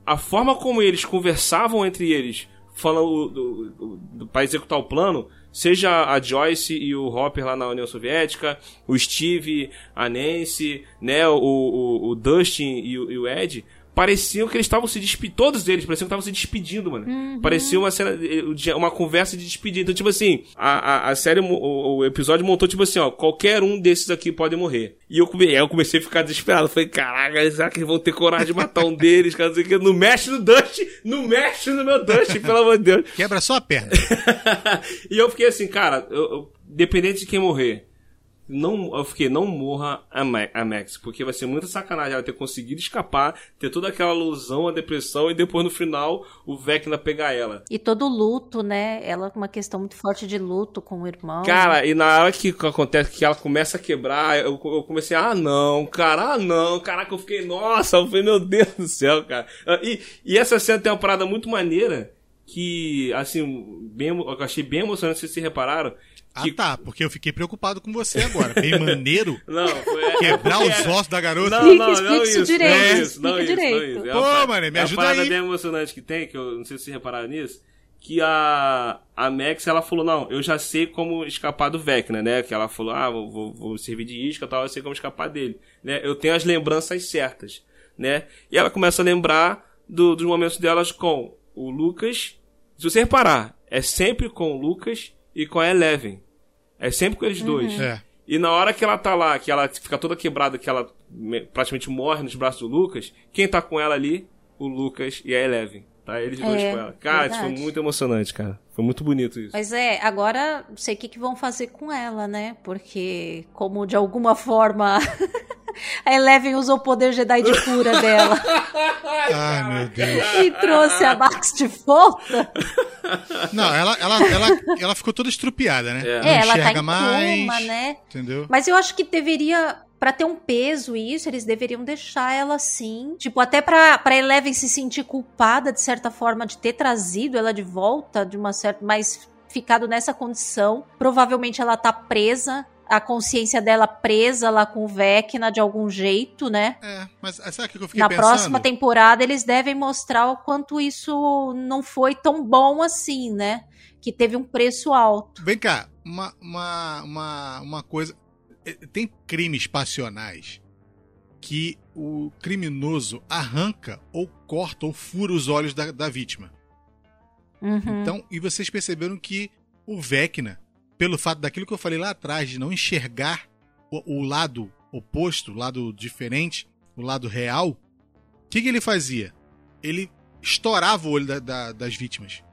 A forma como eles conversavam entre eles, falando do, do, do, pra executar o plano, seja a Joyce e o Hopper lá na União Soviética, o Steve, a Nancy, né, o, o, o Dustin e o, e o Ed, pareciam que eles estavam se despedindo, todos eles pareciam que estavam se despedindo, mano. Parecia uma cena, eh, uma conversa de despedida. Então, tipo assim, a, a, a série, o, o episódio montou, tipo assim, ó, qualquer um desses aqui pode morrer. E eu, come, eu comecei a ficar desesperado. Falei, caraca, será que eles vão ter coragem de matar um deles? Cara, que. Não mexe no Dustin, não mexe no meu Dustin, pelo amor de Deus. Quebra só a perna. e eu fiquei assim, cara, eu, eu- dependente de quem morrer, não, eu fiquei, não morra a, Ma- a Max, porque vai ser muita sacanagem ela ter conseguido escapar, ter toda aquela ilusão, a depressão, e depois no final o Vecna pegar ela. E todo luto, né? Ela com uma questão muito forte de luto com o irmão. Cara, e na hora que acontece que ela começa a quebrar, eu, eu comecei, ah não, cara, ah não, caraca, eu fiquei, nossa, eu falei, meu Deus do céu, cara. Ah, E, e essa cena tem uma parada muito maneira, que, assim, bem, eu achei bem emocionante, vocês se repararam. Ah, Que, tá, porque eu fiquei preocupado com você agora. Bem maneiro. Não, foi, Quebrar porque- os ossos da garota. Não, não, não explica isso direito, não isso, não isso, não direito. isso. É Pô, uma mano, me é uma ajuda parada aí. bem emocionante que tem, que eu não sei se vocês repararam nisso, que a, a Max, ela falou, não, eu já sei como escapar do Vecna, né, que ela falou, ah, vou, vou, vou servir de isca e tal, eu sei como escapar dele, né, eu tenho as lembranças certas, né, e ela começa a lembrar do- dos momentos delas com o Lucas, se você reparar, é sempre com o Lucas e com a Eleven, é sempre com eles dois. É. E na hora que ela tá lá, que ela fica toda quebrada, que ela me- praticamente morre nos braços do Lucas, quem tá com ela ali? O Lucas e a Eleven. Tá? Eles dois É, com ela. Cara, isso foi muito emocionante, cara. Foi muito bonito isso. Mas é, agora não sei o que, que vão fazer com ela, né? Porque, como de alguma forma a Eleven usou o poder Jedi de cura dela Ai, meu Deus. e trouxe a Max de volta. Não, ela, ela, ela, ela ficou toda estrupiada, né? É. Não É, ela tá enxerga em mais. coma, né? Entendeu? Mas eu acho que deveria, pra ter um peso isso, eles deveriam deixar ela assim. Tipo, até pra, pra Eleven se sentir culpada, de certa forma, de ter trazido ela de volta, de uma certa. Mas ficado nessa condição. Provavelmente ela tá presa. A consciência dela presa lá com o Vecna de algum jeito, né? É, mas sabe o que eu fiquei Na pensando? próxima temporada eles devem mostrar o quanto isso não foi tão bom assim, né? Que teve um preço alto. Vem cá, uma, uma, uma, uma coisa. Eh, Tem crimes passionais que o criminoso arranca ou corta ou fura os olhos da, da vítima. Uhum. Então, e vocês perceberam que o Vecna, pelo fato daquilo que eu falei lá atrás, de não enxergar o, o lado oposto, o lado diferente, o lado real, o que, que ele fazia? Ele estourava o olho da- da- das vítimas.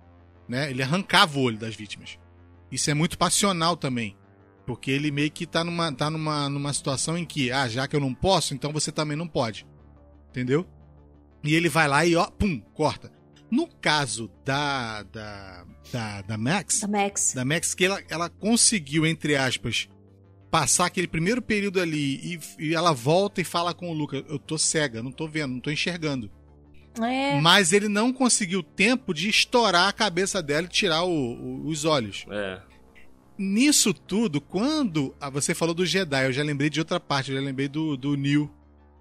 Né? Ele arrancava o olho das vítimas. Isso é muito passional também. Porque ele meio que tá numa, tá numa, numa situação em que, ah, já que eu não posso, então você também não pode. Entendeu? E ele vai lá e, ó, pum, corta. No caso da, da, da, da Max, Da Max. da Max, que ela, ela conseguiu, entre aspas, passar aquele primeiro período ali e, e ela volta e fala com o Luca: Eu tô cega, não tô vendo, não tô enxergando. É. Mas ele não conseguiu tempo de estourar a cabeça dela e tirar o- o- os olhos. É. Nisso tudo, quando ah, você falou do Jedi, eu já lembrei de outra parte, eu já lembrei do, do Neo,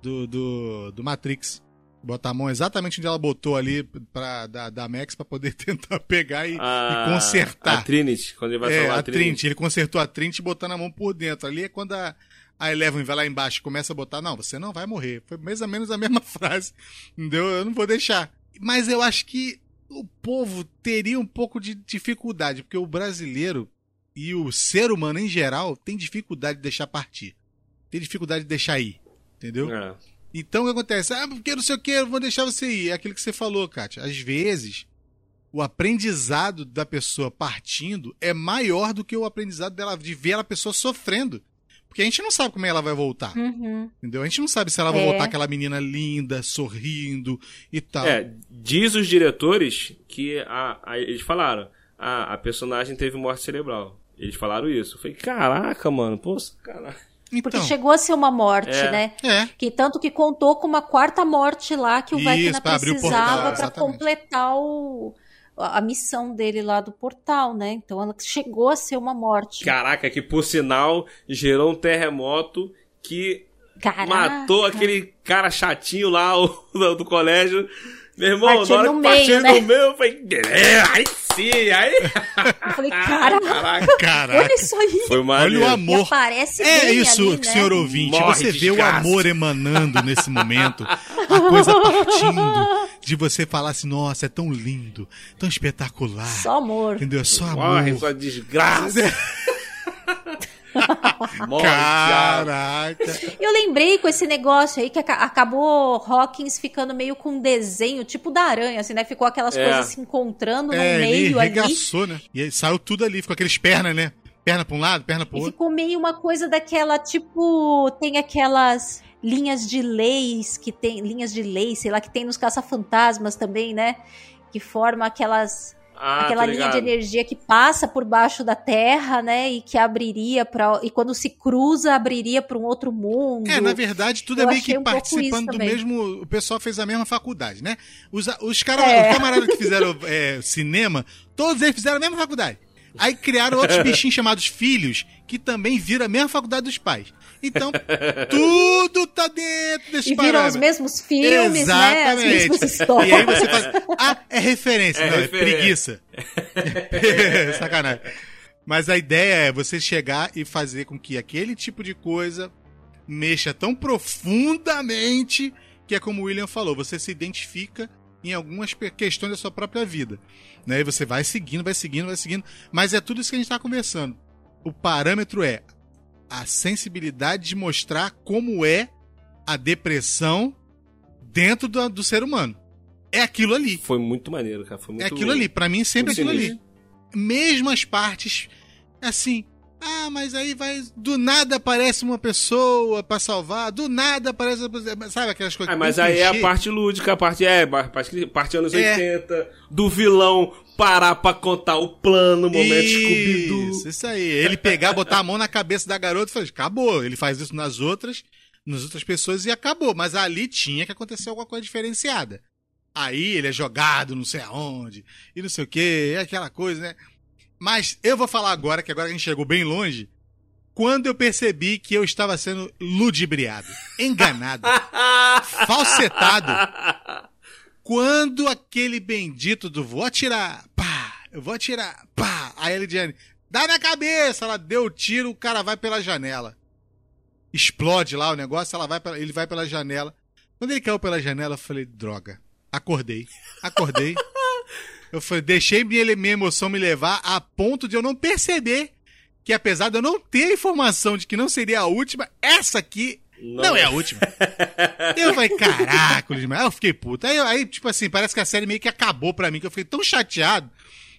do, do, do Matrix. Botar a mão exatamente onde ela botou ali pra, da, da Max pra poder tentar pegar e, A, e consertar. A Trinity, quando ele vai É, salvar a Trinity. Ele consertou a Trinity botando a mão por dentro. Ali é quando a, a Eleven vai lá embaixo e começa a botar, não, você não vai morrer. Foi mais ou menos a mesma frase. Entendeu? Eu não vou deixar. Mas eu acho que o povo teria um pouco de dificuldade, porque o brasileiro e o ser humano em geral tem dificuldade de deixar partir. Tem dificuldade de deixar ir. Entendeu? É. Então o que acontece? Ah, porque não sei o que, eu vou deixar você ir. É aquilo que você falou, Kátia. Às vezes, o aprendizado da pessoa partindo é maior do que o aprendizado dela de ver a pessoa sofrendo. Porque a gente não sabe como ela vai voltar. Uhum. Entendeu? A gente não sabe se ela vai É. voltar aquela menina linda, sorrindo e tal. É, diz os diretores que a, a- eles falaram, a, a personagem teve morte cerebral. Eles falaram isso. Eu falei, caraca, mano, pô, sacanagem. Porque então, chegou a ser uma morte, É. né? é. Que tanto que contou com uma quarta morte lá que o Vecna precisava para completar o, a missão dele lá do portal, né? Então ela chegou a ser uma morte. Caraca, que por sinal gerou um terremoto que Caraca. matou aquele cara chatinho lá do colégio. Meu irmão, Partiu na hora no que meio, né? no meio, eu falei, é, aí sim, aí. Eu falei, caraca, Caraca, Caraca. olha isso aí. foi Olha o E amor. aparece É isso, ali, né? senhor ouvinte. Morre, você vê o amor emanando nesse momento. A coisa partindo. De você falar assim, nossa, é tão lindo, tão espetacular. Só amor. Entendeu? É só Morre, amor. sua desgraça. Caraca. Eu lembrei com esse negócio aí que aca- acabou Hawkins ficando meio com um desenho, tipo da aranha, assim, né? Ficou aquelas É. coisas se encontrando no É, ele meio ali. né? E aí saiu tudo ali, ficou aqueles pernas, né? Perna pra um lado, perna pro E outro. ficou meio uma coisa daquela, tipo, tem aquelas linhas de leis que tem, linhas de lei, sei lá, que tem nos caça-fantasmas também, né? Que forma aquelas Ah, aquela linha de energia que passa por baixo da terra, né? E que abriria para e quando se cruza abriria para um outro mundo. É, na verdade, tudo Eu é meio que um participando do também. mesmo. O pessoal fez a mesma faculdade, né? Os, os, cara, É. os camaradas que fizeram é, cinema, todos eles fizeram a mesma faculdade. Aí criaram outros bichinhos chamados filhos, que também viram a mesma faculdade dos pais. Então, tudo tá dentro desse e viram os mesmos filmes, né? As mesmas E histórias. aí você faz. Ah, é referência. É não, referência. é preguiça. Sacanagem. Mas a ideia é você chegar e fazer com que aquele tipo de coisa mexa tão profundamente que é como o William falou, você se identifica em algumas questões da sua própria vida. Né? E você vai seguindo, vai seguindo, vai seguindo. Mas é tudo isso que a gente está conversando. O parâmetro é a sensibilidade de mostrar como é a depressão dentro do, do ser humano. É aquilo ali. Foi muito maneiro, cara. Foi muito É aquilo ali. Pra mim, sempre é aquilo ali. sinistro. Mesmo as partes, assim. Ah, mas aí vai. Do nada aparece uma pessoa pra salvar. Do nada aparece. uma pessoa- Sabe aquelas coisas Ah, mas aí é a parte lúdica, a parte é, parte, parte anos É. 80, do vilão parar pra contar o plano, o momento Scooby-Doo. Isso, isso aí. Ele pegar, botar a mão na cabeça da garota e falar, acabou. Ele faz isso nas outras, nas outras pessoas e acabou. Mas ali tinha que acontecer alguma coisa diferenciada. Aí ele é jogado não sei aonde, e não sei o que, é aquela coisa, né? Mas eu vou falar agora, que agora a gente chegou bem longe, quando eu percebi que eu estava sendo ludibriado, enganado, falsetado. Quando aquele bendito do vou atirar, pá, eu vou atirar, pá, a Elidiane, dá na cabeça, ela deu o tiro, o cara vai pela janela. Explode lá o negócio, ela vai pela- ele vai pela janela. Quando ele caiu pela janela, eu falei, droga. Acordei. Acordei. Eu falei, deixei minha, minha emoção me levar a ponto de eu não perceber que apesar de eu não ter a informação de que não seria a última, essa aqui não, é a última. Eu falei, caraca, Luiz, eu fiquei puto. Aí, aí, tipo assim, parece que a série meio que acabou pra mim, que eu fiquei tão chateado.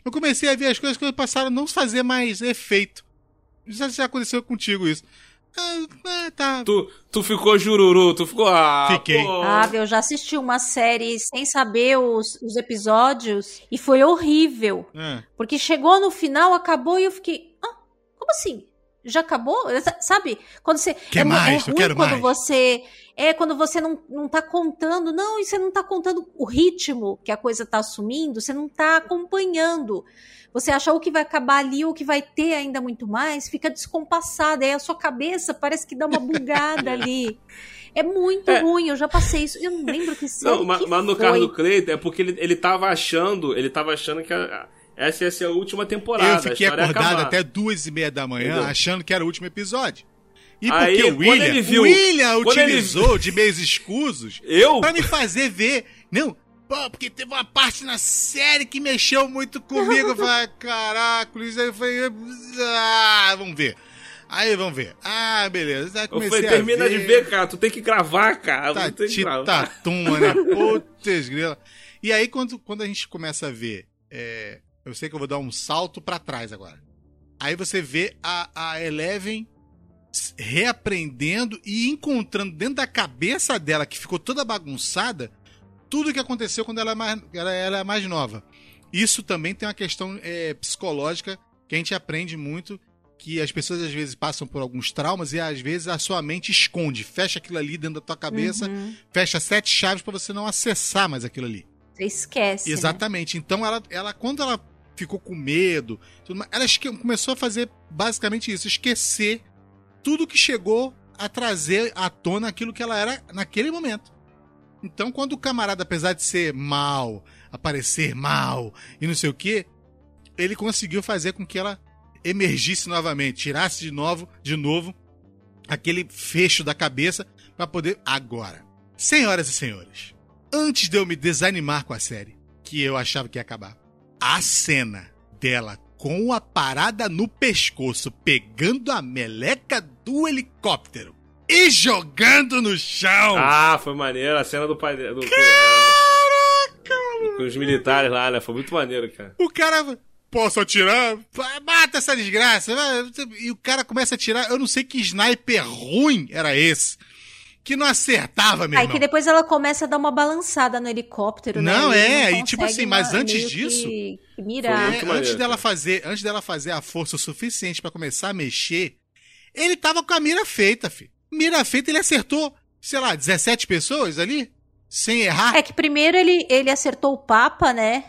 Eu comecei a ver as coisas que passaram a não fazer mais efeito. Não sei se já aconteceu contigo isso. Ah, ah, tá. Tu, tu ficou jururu, tu ficou. Ah, Fiquei. pô. Ah, eu já assisti uma série sem saber os, os episódios e foi horrível. Ah, Porque chegou no final, acabou e eu fiquei. Ah, como assim? Já acabou? Sabe? Quando você. Quer é, mais? é Eu ruim quero quando mais. você. É quando você não, não tá contando. Não, e você não tá contando o ritmo que a coisa tá assumindo, você não tá acompanhando. Você acha ou que vai acabar ali ou que vai ter ainda muito mais, fica descompassado. Aí a sua cabeça parece que dá uma bugada ali. É muito É. ruim, eu já passei isso. Eu não lembro que série Não, mas, que mas no foi. caso do Cleiton é porque ele, ele tava achando, ele tava achando que a- essa ia ser a última temporada. eu fiquei acordado até duas e meia da manhã, Entendeu? achando que era o último episódio. E Aí, porque o William, ele viu- William quando ele- utilizou de meios escusos Eu? pra me fazer ver. Não, pô, porque teve uma parte na série que mexeu muito comigo. Eu falei, caraca, Luiz, aí eu falei, ah, vamos ver. Aí vamos ver. Ah, beleza. Aí comecei falei, termina de ver, cara. Tu tem que gravar, cara. Tu tem que Tati gravar. tatuma, né? Putz, grila. E aí, quando, quando a gente começa a ver é, eu sei que eu vou dar um salto pra trás agora. Aí você vê a, a Eleven reaprendendo e encontrando dentro da cabeça dela, que ficou toda bagunçada, tudo que aconteceu quando ela, é mais, ela era mais nova. Isso também tem uma questão é, psicológica que a gente aprende muito, que as pessoas às vezes passam por alguns traumas e às vezes a sua mente esconde, fecha aquilo ali dentro da tua cabeça, Uhum. fecha sete chaves pra você não acessar mais aquilo ali. Você esquece. né? Exatamente. Então ela, ela, quando ela ficou com medo, ela começou a fazer basicamente isso, esquecer tudo que chegou a trazer à tona aquilo que ela era naquele momento. Então, quando o camarada, apesar de ser mal, aparecer mal e não sei o que, ele conseguiu fazer com que ela emergisse novamente, tirasse de novo, de novo aquele fecho da cabeça para poder agora. Senhoras e senhores, antes de eu me desanimar com a série, que eu achava que ia acabar, a cena dela com a parada no pescoço, pegando a meleca do helicóptero e jogando no chão. Ah, foi maneiro a cena do pai dele. Do, com os militares lá, né? Foi muito maneiro, cara. O cara. Posso atirar? Mata essa desgraça. E o cara começa a atirar. Eu não sei que sniper ruim era esse. Que não acertava, meu Aí irmão. que depois ela começa a dar uma balançada no helicóptero, né? Não, ele é, não e tipo assim, mas ma- antes disso, que mirar. É, antes dela cara. fazer, antes dela fazer a força o suficiente pra começar a mexer, ele tava com a mira feita, filho. Mira feita, ele acertou, sei lá, 17 pessoas ali, sem errar. É que primeiro ele, ele acertou o Papa, né?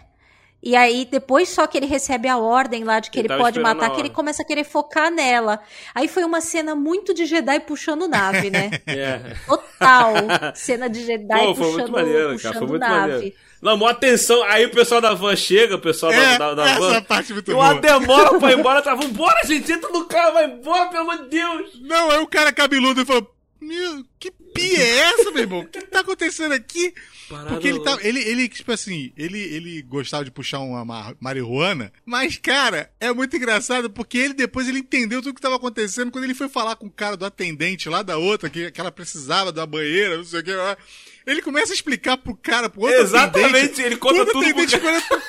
E aí, depois só que ele recebe a ordem lá de que Ele ele, pode matar, que ele começa a querer focar nela. Aí foi uma cena muito de Jedi puxando nave, né? É. Total. cena de Jedi Pô, foi puxando, muito maneiro, cara. puxando Foi muito nave. maneiro. Não, maior atenção. Aí o pessoal da van chega, o pessoal É, da, da, da essa van. parte é muito E uma boa. demora pra ir embora, tá? Vambora, gente, entra no carro, vai embora, pelo amor de Deus. Não, aí o cara cabeludo falou, meu, que pia é essa, meu irmão? O que tá acontecendo aqui? Parada Porque ele louca. tá, ele, ele, tipo assim, ele, ele gostava de puxar uma ma- marihuana, mas, cara, é muito engraçado porque ele depois ele entendeu tudo que tava acontecendo quando ele foi falar com o cara do atendente lá da outra, que, que ela precisava da banheira, não sei o que lá. Ele começa a explicar pro cara, pro outro Exatamente, atendente. ele conta tudo pro pra-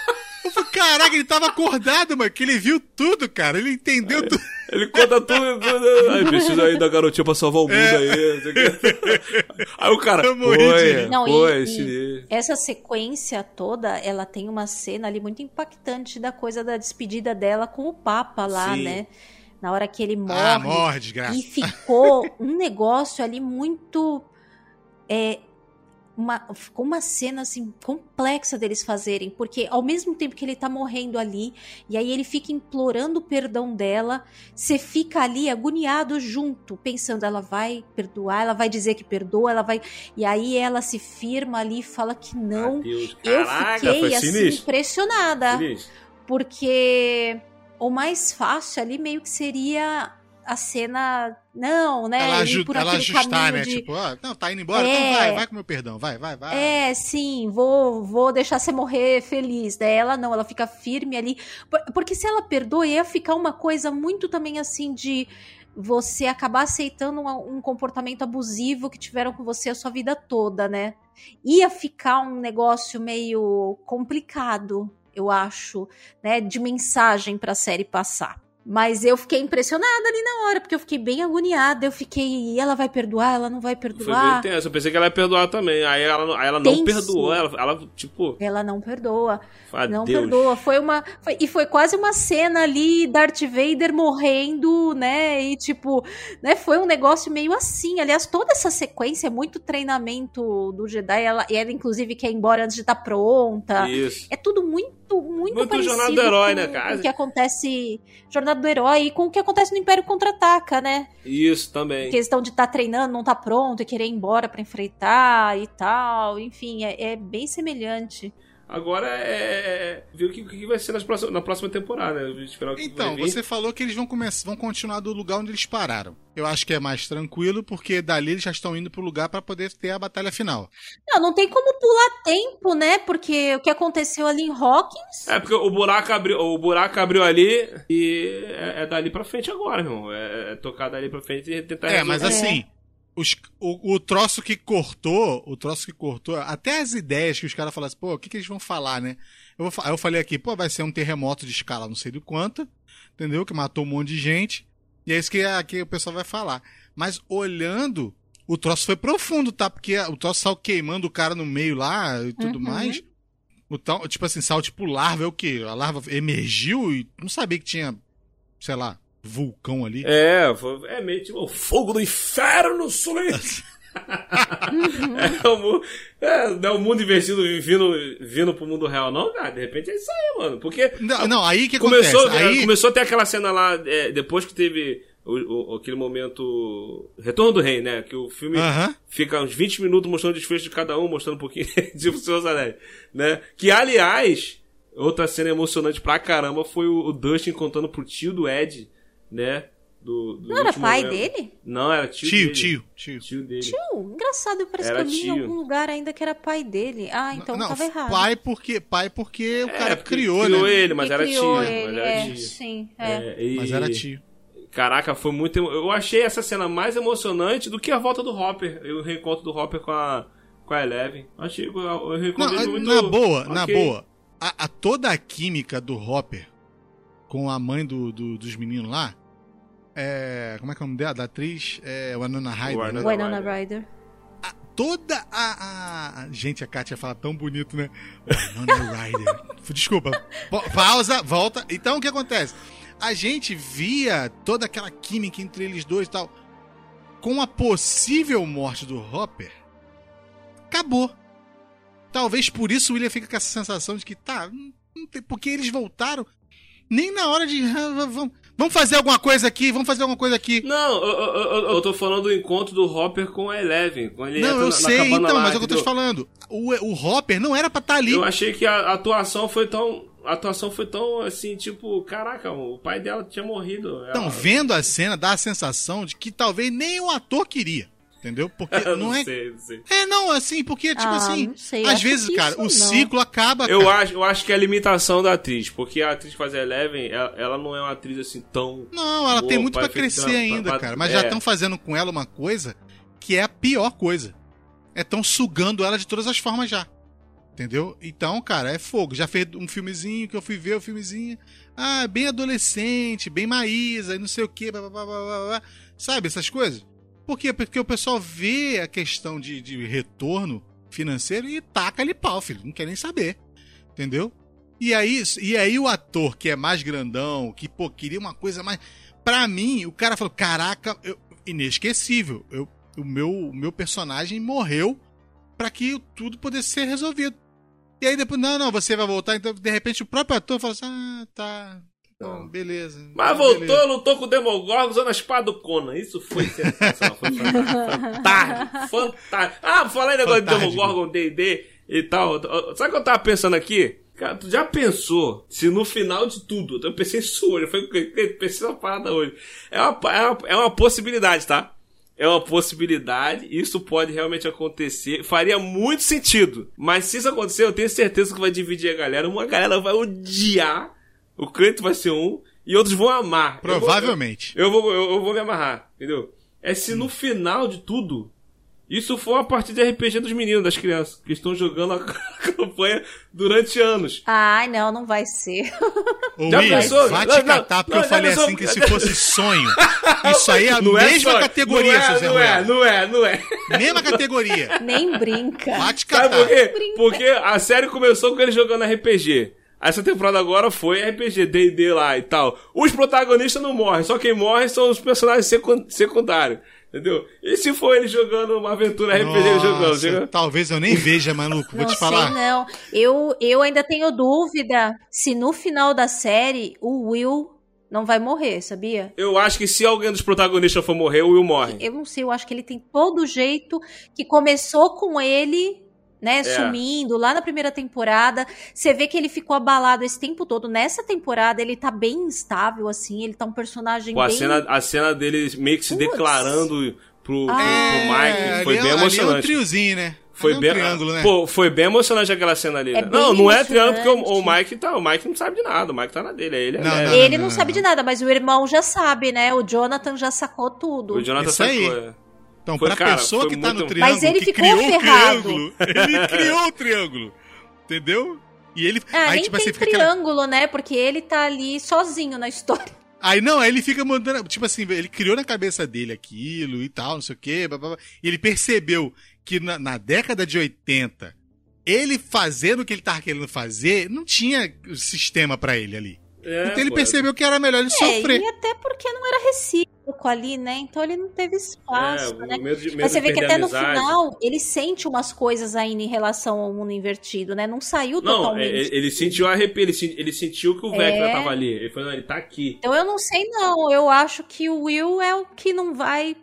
Eu falei, caraca, ele tava acordado, mano, que ele viu tudo, cara. Ele entendeu tudo. Ele conta tudo, tudo. Aí precisa aí da garotinha pra salvar o mundo É. aí. Aí o cara, Eu morri de foi, rir. Não, foi, e- esse- Essa sequência toda, ela tem uma cena ali muito impactante da coisa da despedida dela com o Papa lá, Sim. né? Na hora que ele morre. Ah, morre, desgraça. E ficou um negócio ali muito. É, uma, ficou uma cena assim complexa deles fazerem, porque ao mesmo tempo que ele tá morrendo ali, e aí ele fica implorando o perdão dela, você fica ali agoniado junto, pensando, ela vai perdoar, ela vai dizer que perdoa, ela vai. E aí ela se firma ali e fala que não. Adeus. Eu Caraca, fiquei assim impressionada Sinistro. porque o mais fácil ali meio que seria a cena não, né? ela, aju ela ajustar, né? de- Tipo, ó, não, tá indo embora? É. Então vai, vai com meu perdão, vai, vai, vai. É, sim, vou, vou deixar você morrer feliz. Daí ela não, ela fica firme ali. Por- Porque se ela perdoa, ia ficar uma coisa muito também assim de você acabar aceitando um, um comportamento abusivo que tiveram com você a sua vida toda, né? Ia ficar um negócio meio complicado, eu acho, né? De mensagem pra série passar. Mas eu fiquei impressionada ali na hora, porque eu fiquei bem agoniada. Eu fiquei, e ela vai perdoar? Ela não vai Foi perdoar? bem tenso. Eu pensei que ela ia perdoar também. Aí ela, não- aí ela não Tenso. perdoou. Ela, ela tipo, Ela não perdoa. Não adeus. perdoa. Foi uma. foi- e foi quase uma cena ali, Darth Vader morrendo, né? E tipo, né? Foi um negócio meio assim. Aliás, toda essa sequência é muito treinamento do Jedi. Ela, e ela, inclusive, quer ir embora antes de estar pronta. Isso. É tudo muito, muito, Muito parecido Jornada do Herói, com, né, cara? o que acontece. Jornada do Herói e com o que acontece no Império Contra-Ataca, né? Isso também. questão de estar treinando, não tá pronto e querer ir embora pra enfrentar e tal. Enfim, é, é bem semelhante. Agora é, é ver o que, que vai ser próximas, na próxima temporada. né? Esperar Então, você falou que eles vão começar, vão continuar do lugar onde eles pararam. Eu acho que é mais tranquilo, porque dali eles já estão indo pro lugar pra poder ter a batalha final. Não, não tem como pular tempo, né? Porque o que aconteceu ali em Hawkins. É porque o buraco abriu, o buraco abriu ali e é, é dali pra frente agora, irmão. É, é tocar dali pra frente e tentar É, mas resolver. assim, os- o, o troço que cortou, o troço que cortou, até as ideias que os caras falaram assim, pô, o que, que eles vão falar, né? Eu, vou, eu falei aqui, pô, vai ser um terremoto de escala não sei do quanto, entendeu? Que matou um monte de gente. E é isso que aqui o pessoal vai falar. Mas olhando, o troço foi profundo, tá? Porque o troço saiu queimando o cara no meio lá e tudo Uhum. mais. O tal, tipo assim, saiu tipo larva, é o quê? A larva emergiu e não sabia que tinha, sei lá, vulcão ali. É, foi- é meio tipo o fogo do inferno, Sully. é, o, é, não é o mundo invertido vindo, vindo pro mundo real, não, cara. De repente é isso aí, mano. Porque Não, não, aí que começou, acontece? Aí, começou a ter aquela cena lá, é, depois que teve o, o- aquele momento. Retorno do Rei, né? Que o filme Aham. fica uns 20 minutos mostrando o desfecho de cada um, mostrando um pouquinho de dos Anéis, né? Que, aliás, outra cena emocionante pra caramba foi o, o Dustin contando pro tio do Ed, né? Do, do Não era pai momento. dele? Não, era tio, Tio, dele. tio, tio. Tio dele. Tio, engraçado, parece Era que eu li em algum lugar ainda que era pai dele. Ah, então não, tava errado. pai porque, pai porque o É, cara porque criou, criou né? ele, mas era criou tio. ele, mas era é, tio. sim, é. É, e- Mas era tio. Caraca, foi muito. emo- Eu achei essa cena mais emocionante do que a volta do Hopper. O reencontro do Hopper com a, com a Eleven. Achei o o reencontro Não, dele muito. na boa, na ok. boa. A, a- toda a química do Hopper com a mãe do, do- dos meninos lá. É, como é que é o nome dela? Da atriz? É, Winona Ryder. Winona né? Winona Ryder. Toda a, a- Gente, a Kátia fala tão bonito, né? Winona Ryder. Desculpa. Pa- Pausa, volta. Então, o que acontece? A gente via toda aquela química entre eles dois e tal. Com a possível morte do Hopper, acabou. Talvez por isso o William fica com essa sensação de que tá. Porque eles voltaram. Nem na hora de. "Ah, Vamos, vamos fazer alguma coisa aqui, vamos fazer alguma coisa aqui. Não, eu, eu- eu- tô falando do encontro do Hopper com a Eleven. Quando ele Não, eu na- na sei, cabana então, lá, mas é o que eu tô te falando. O, o Hopper não era pra estar ali. Eu achei que a atuação foi tão. A atuação foi tão assim, tipo, caraca, o pai dela tinha morrido. Então, Ela- vendo a cena, dá a sensação de que talvez nem o ator queria. Entendeu? Porque não, não é. sei, não sei. É, não, assim, porque, tipo Ah, assim. não sei, às vezes, cara, o não. ciclo acaba. Eu cara. acho, eu acho que é a limitação da atriz, porque a atriz que faz a Eleven, ela, ela não é uma atriz assim tão. Não, ela Boa, tem muito pai, pra crescer pra- ainda, pra- cara. Mas é. já estão fazendo com ela uma coisa que é a pior coisa. É tão sugando ela de todas as formas já. Entendeu? Então, cara, é fogo. Já fez um filmezinho que eu fui ver, o filmezinho. Ah, bem adolescente, bem Maísa, e não sei o quê, blá, blá, blá, blá, blá. Sabe essas coisas? Por quê? Porque o pessoal vê a questão de, de retorno financeiro e taca ali pau, filho. Não quer nem saber. Entendeu? E aí, e aí o ator que é mais grandão, que, pô, queria uma coisa mais. Pra mim, o cara falou: caraca, eu- inesquecível. Eu, o, meu, o meu personagem morreu pra que tudo pudesse ser resolvido. E aí depois, não, não, você vai voltar. Então, de repente, o próprio ator fala assim: ah, tá. Então, beleza. Mas voltou, beleza. lutou com o Demogorgon usando a espada do Conan. Isso foi sensacional. Foi fantástico. Fantástico. Ah, falar em negócio de Fantástico. Demogorgon, D&D e tal. Sabe o que eu tava pensando aqui? Cara, tu já pensou se no final de tudo, eu pensei isso hoje, foi, eu pensei nessa parada hoje. É uma, é, uma, é uma possibilidade, tá? É uma possibilidade, isso pode realmente acontecer, faria muito sentido. Mas se isso acontecer, eu tenho certeza que vai dividir a galera. Uma galera vai odiar, o Cleito vai ser um, e outros vão amar. Eu vou- Provavelmente. eu vou, eu, eu vou me amarrar, entendeu? É se no final de tudo, isso for uma partida de RPG dos meninos, das crianças, que estão jogando a campanha durante anos. Ai, não, não vai ser. Ô, Já William, pensou? vai Não, te não, catar, porque não, eu falei pensou? assim que se fosse sonho. Isso aí é a Não mesma só- categoria, não é, seu Zé não é, Ruela. não é, não é. Mesma categoria. Nem brinca. Vai te Sabe catar. por quê? Porque a série começou com ele jogando RPG. Essa temporada agora foi RPG, D&D lá e tal. Os protagonistas não morrem, só quem morre são os personagens secun- secundários. Entendeu? E se for ele jogando uma aventura RPG jogando- talvez eu nem veja, maluco. Vou não te falar. sei, não. Eu, eu ainda tenho dúvida se no final da série o Will não vai morrer, sabia? Eu acho que se alguém dos protagonistas for morrer, o Will morre. Eu não sei, eu acho que ele tem todo o jeito que começou com ele, né, É. sumindo lá na primeira temporada. Você vê que ele ficou abalado esse tempo todo. Nessa temporada ele tá bem instável, assim, ele tá um personagem Pô, a, bem... cena, a cena dele meio que se Putz. declarando pro, pro, Ah. pro Mike foi ali bem é, ali é um emocionante. triozinho, né? Foi é um bem, triângulo, né? Pô, foi bem emocionante aquela cena ali. É né? bem não, não é triângulo porque o, o emocionante. Mike tá, o Mike não sabe de nada, o Mike tá na dele, é ele é Não, leve. não, Ele não, não, sabe não. de nada, mas o irmão já sabe, né? O Jonathan já sacou tudo. O Jonathan Isso aí. sacou. é. Então, Foi, pra cara, pessoa que tá muito- no triângulo, Mas ele que ficou criou o ferrado. triângulo, ele criou o triângulo. Entendeu? E ele. Ah, aí, nem tipo tem assim, fica aquela- triângulo, né? Porque ele tá ali sozinho na história. Aí não, aí ele fica mandando. Tipo assim, ele criou na cabeça dele aquilo e tal, não sei o quê. blá, blá, blá. e ele percebeu que na, na década de 80, ele fazendo o que ele tava querendo fazer, não tinha sistema pra ele ali. É, então ele pô, percebeu que era melhor ele sofrer. É, e até porque não era recíproco ali, né? Então ele não teve espaço, É, né? medo de, medo Mas você vê que até no final ele sente umas coisas ainda em relação ao mundo invertido, né? Não saiu Não, é, totalmente. ele, ele sentiu a arrepio, ele, ele sentiu que o Vecna É. tava ali. Ele falou, não, ele tá aqui. Então eu não sei não, eu acho que o Will é o que não vai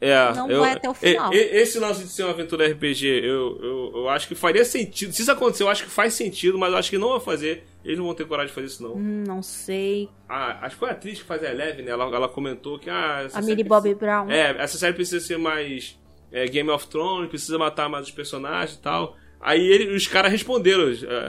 É, Não eu- vai até o final. Esse lance de ser uma aventura RPG, eu, eu, eu acho que faria sentido. Se isso acontecer, eu acho que faz sentido, mas eu acho que não vai fazer. Eles não vão ter coragem de fazer isso, não. Hum, não sei. Ah, acho que foi a atriz que fazia a Eleven, né? Ela, ela comentou que. Ah, A Millie Bobby Brown. É, essa série precisa ser mais é, Game of Thrones, precisa matar mais os personagens e tal. Aí ele, os caras responderam é,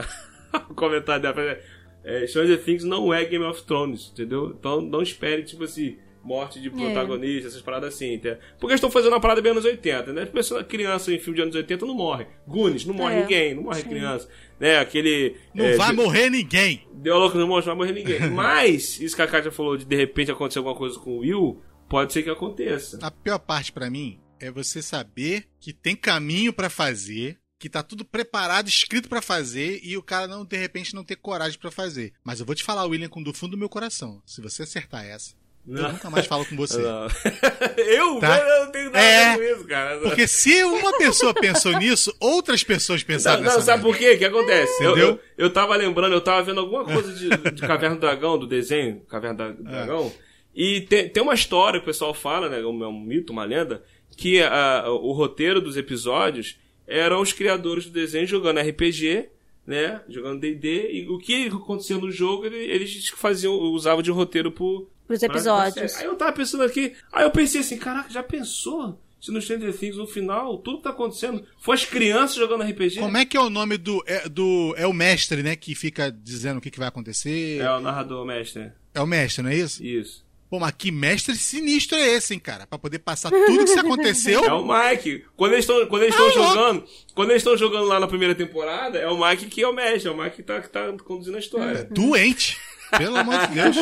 o comentário dela. É, Stranger Things não é Game of Thrones, entendeu? Então não espere, tipo assim, morte de protagonista, essas paradas assim. Entendeu? Porque eles estão fazendo uma parada bem anos 80, né? Pessoa, criança em filme de anos 80 não morre. Goonies, não morre É, ninguém, não morre sim. criança. Né? Aquele. Não é, vai de- morrer ninguém. Deu louco no monstro, não vai morrer ninguém. Mas, isso que a Kátia falou de de repente acontecer alguma coisa com o Will, pode ser que aconteça. A pior parte pra mim é você saber que tem caminho pra fazer, que tá tudo preparado, escrito pra fazer e o cara não de repente não ter coragem pra fazer. Mas eu vou te falar, William, com do fundo do meu coração. Se você acertar essa, eu Não. nunca mais falo com você. Não. eu? Tá. Eu não tenho nada É. a ver com isso, cara. Porque se uma pessoa pensou nisso, outras pessoas pensaram Não, nessa não, sabe merda. por quê? O que acontece? Eu, Entendeu? eu, eu tava lembrando, eu tava vendo alguma coisa de, de Caverna do Dragão, do desenho Caverna do Dragão. E tem, tem uma história que o pessoal fala, né? É um mito, uma lenda, que ah, o roteiro dos episódios eram os criadores do desenho jogando RPG, né? Jogando D&D. E o que acontecia no jogo, ele- eles faziam, usavam de roteiro pro, Pros Pra- episódios. Aí eu tava pensando aqui, aí eu pensei assim, caraca, já pensou? Se no Stranger Things, no final, tudo que tá acontecendo, foi as crianças jogando RPG? Como é que é o nome do é, do é o mestre, né, que fica dizendo o que, que vai acontecer? É o narrador mestre. É o mestre, não é isso? Isso. Pô, mas que mestre sinistro é esse, hein, cara? Pra poder passar tudo que se aconteceu. É o Mike. Quando eles estão quando eles estão Ah, louco. jogando, quando eles estão jogando lá na primeira temporada, é o Mike que é o mestre, é o Mike que tá, que tá conduzindo a história. Doente. Pelo amor de Deus.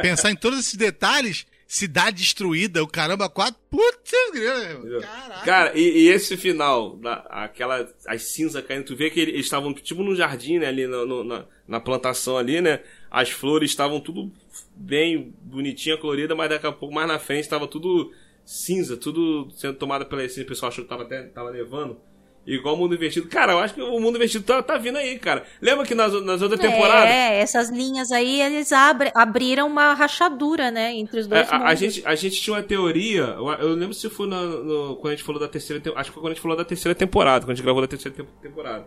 Pensar em todos esses detalhes, cidade destruída, o caramba, quatro. Putz, caraca. Cara, e, e esse final, da, aquela, as cinzas caindo, tu vê que eles estavam tipo no jardim, né, ali no- no- na, na plantação ali, né? As flores estavam tudo bem bonitinha, colorida, mas daqui a pouco mais na frente estava tudo cinza, tudo sendo tomado pela essência, o pessoal achou que tava até tava nevando. Igual o mundo invertido. Cara, eu acho que o mundo invertido tá, tá vindo aí, cara. Lembra que nas, nas outras temporadas. É, essas linhas aí, eles abre- abriram uma rachadura, né, entre os É, dois a, a mundos. gente, a gente tinha uma teoria, eu, eu lembro se foi na- no- quando a gente falou da terceira temporada, acho que foi quando a gente falou da terceira temporada, quando a gente gravou da terceira tem- temporada,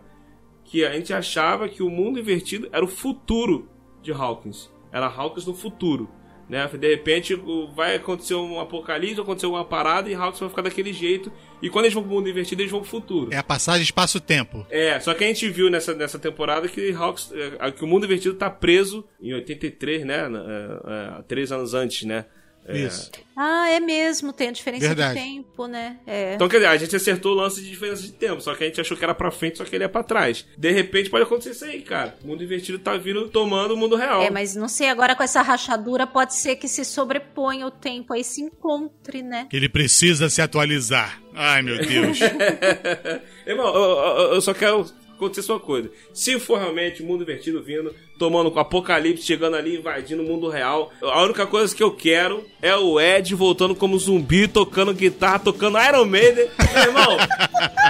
que a gente achava que o mundo invertido era o futuro de Hawkins, era Hawkins no futuro, né? De repente vai acontecer um apocalipse, acontecer uma parada e Hawkins vai ficar daquele jeito, e quando eles vão pro mundo invertido, eles vão pro futuro. É a passagem espaço-tempo. É, só que a gente viu nessa, nessa temporada que, Hawks, é, que o mundo invertido tá preso em 83, né? é, é, três anos antes, né? É. Isso. Ah, é mesmo, tem a diferença Verdade. de tempo, né? É. Então, quer dizer, a gente acertou o lance de diferença de tempo, só que a gente achou que era pra frente, só que ele é pra trás. De repente pode acontecer isso aí, cara. O mundo invertido tá vindo tomando o mundo real. É, mas não sei, agora com essa rachadura pode ser que se sobreponha o tempo aí, se encontre, né? Que ele precisa se atualizar. Ai, meu Deus. Irmão, eu, eu- eu só quero acontecer uma coisa. Se for realmente o mundo invertido vindo, tomando com apocalipse, chegando ali, invadindo o mundo real, a única coisa que eu quero é o Ed voltando como zumbi, tocando guitarra, tocando Iron Maiden. Meu irmão,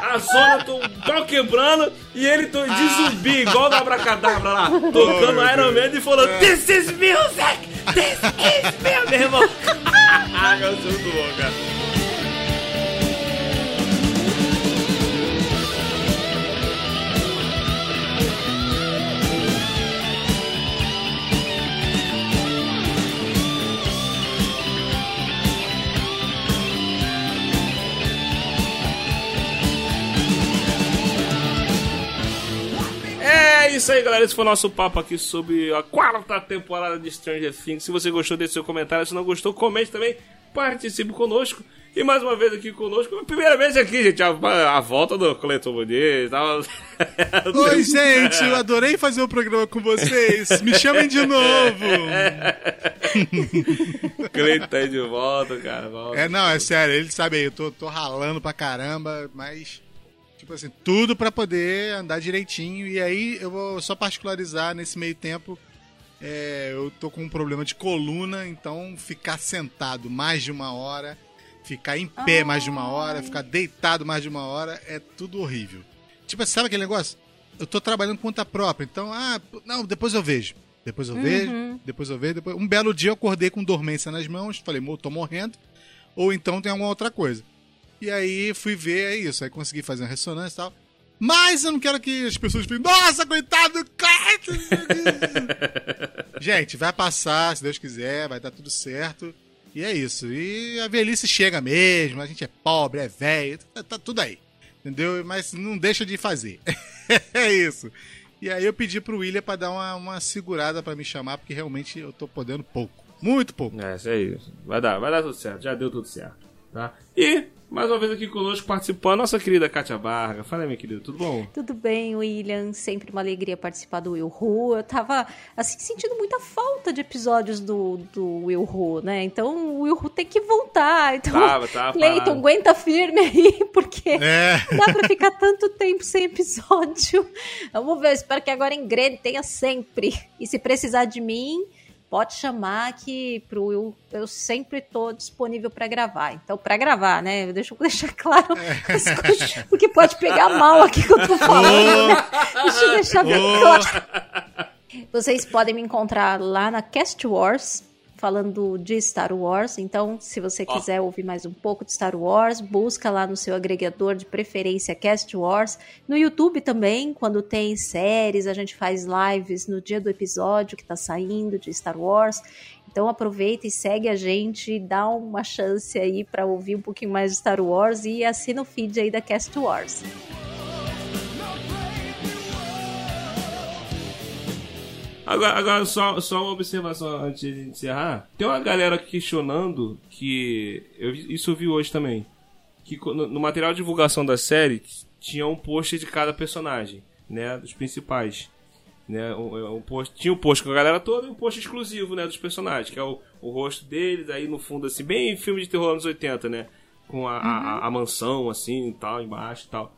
a zona tô, tô quebrando e ele tô de zumbi, igual da Abracadabra lá, tocando Oh, Iron Maiden e falando: This is music! This is music! Meu irmão. Ah, cara, isso é muito bom, cara. Isso aí, galera. Esse foi o nosso papo aqui sobre a quarta temporada de Stranger Things. Se você gostou, deixe seu comentário. Se não gostou, comente também. Participe conosco. E mais uma vez aqui conosco, primeira vez aqui, gente, a, a volta do Cleiton Muniz. Tava... Oi, gente, eu adorei fazer o programa com vocês. Me chamem de novo. Cleiton tá aí de volta, cara. Volta. É, não, é sério, ele sabe aí, eu tô, tô ralando pra caramba, mas. Tipo assim, tudo pra poder andar direitinho. E aí eu vou só particularizar nesse meio tempo. É, eu tô com um problema de coluna, então ficar sentado mais de uma hora, ficar em pé mais de uma hora, ficar deitado mais de uma hora, é tudo horrível. Tipo, sabe aquele negócio? Eu tô trabalhando conta própria, então, ah, não, depois eu vejo. Depois eu vejo, depois eu vejo, depois... Um belo dia eu acordei com dormência nas mãos, falei, "Mo, tô morrendo, ou então tem alguma outra coisa. E aí fui ver, é isso, aí consegui fazer uma ressonância e tal. Mas eu não quero que as pessoas falem, nossa, coitado, cara! Gente, vai passar, se Deus quiser, vai dar tudo certo. E é isso. E a velhice chega mesmo, a gente é pobre, é velho, tá, tá tudo aí. Entendeu? Mas não deixa de fazer. é isso. E aí eu pedi pro William pra dar uma, uma segurada pra me chamar, porque realmente eu tô podendo pouco. Muito pouco. É, isso aí. Vai dar, vai dar tudo certo. Já deu tudo certo. Tá? E, mais uma vez aqui conosco participando, a nossa querida Kátia Barga. Fala aí, minha querida, tudo bom? Tudo bem, William? Sempre uma alegria participar do Will Who. Eu tava, assim, sentindo muita falta de episódios do, do Will Who, né? Então o Will Who tem que voltar. Então, Tava, tava Cleiton, parado. aguenta firme aí, porque É. não dá pra ficar tanto tempo sem episódio. Vamos ver, eu espero que agora em Grande tenha sempre. E se precisar de mim, pode chamar que pro Will, eu sempre tô disponível pra gravar. Então, pra gravar, né? Deixa eu deixar claro as coisas, porque pode pegar mal aqui que eu tô falando, né? Deixa eu deixar bem claro. Vocês podem me encontrar lá na Cast Wars, falando de Star Wars. Então, se você quiser ouvir mais um pouco de Star Wars, busca lá no seu agregador de preferência Cast Wars. No YouTube também, quando tem séries, a gente faz lives no dia do episódio que tá saindo de Star Wars. Então aproveita e segue a gente, dá uma chance aí para ouvir um pouquinho mais de Star Wars e assina o feed aí da Cast Wars. Agora, agora só, só uma observação antes de encerrar. Tem uma galera questionando que. Eu, isso eu vi hoje também. Que no, no material de divulgação da série tinha um post de cada personagem, né? Dos principais. Né, um, um post, tinha um post com a galera toda e um post exclusivo né, dos personagens, que é o, o rosto deles, aí no fundo, assim, bem filme de terror anos 80, né? Com a, a, a- a mansão, assim, tal, embaixo e tal.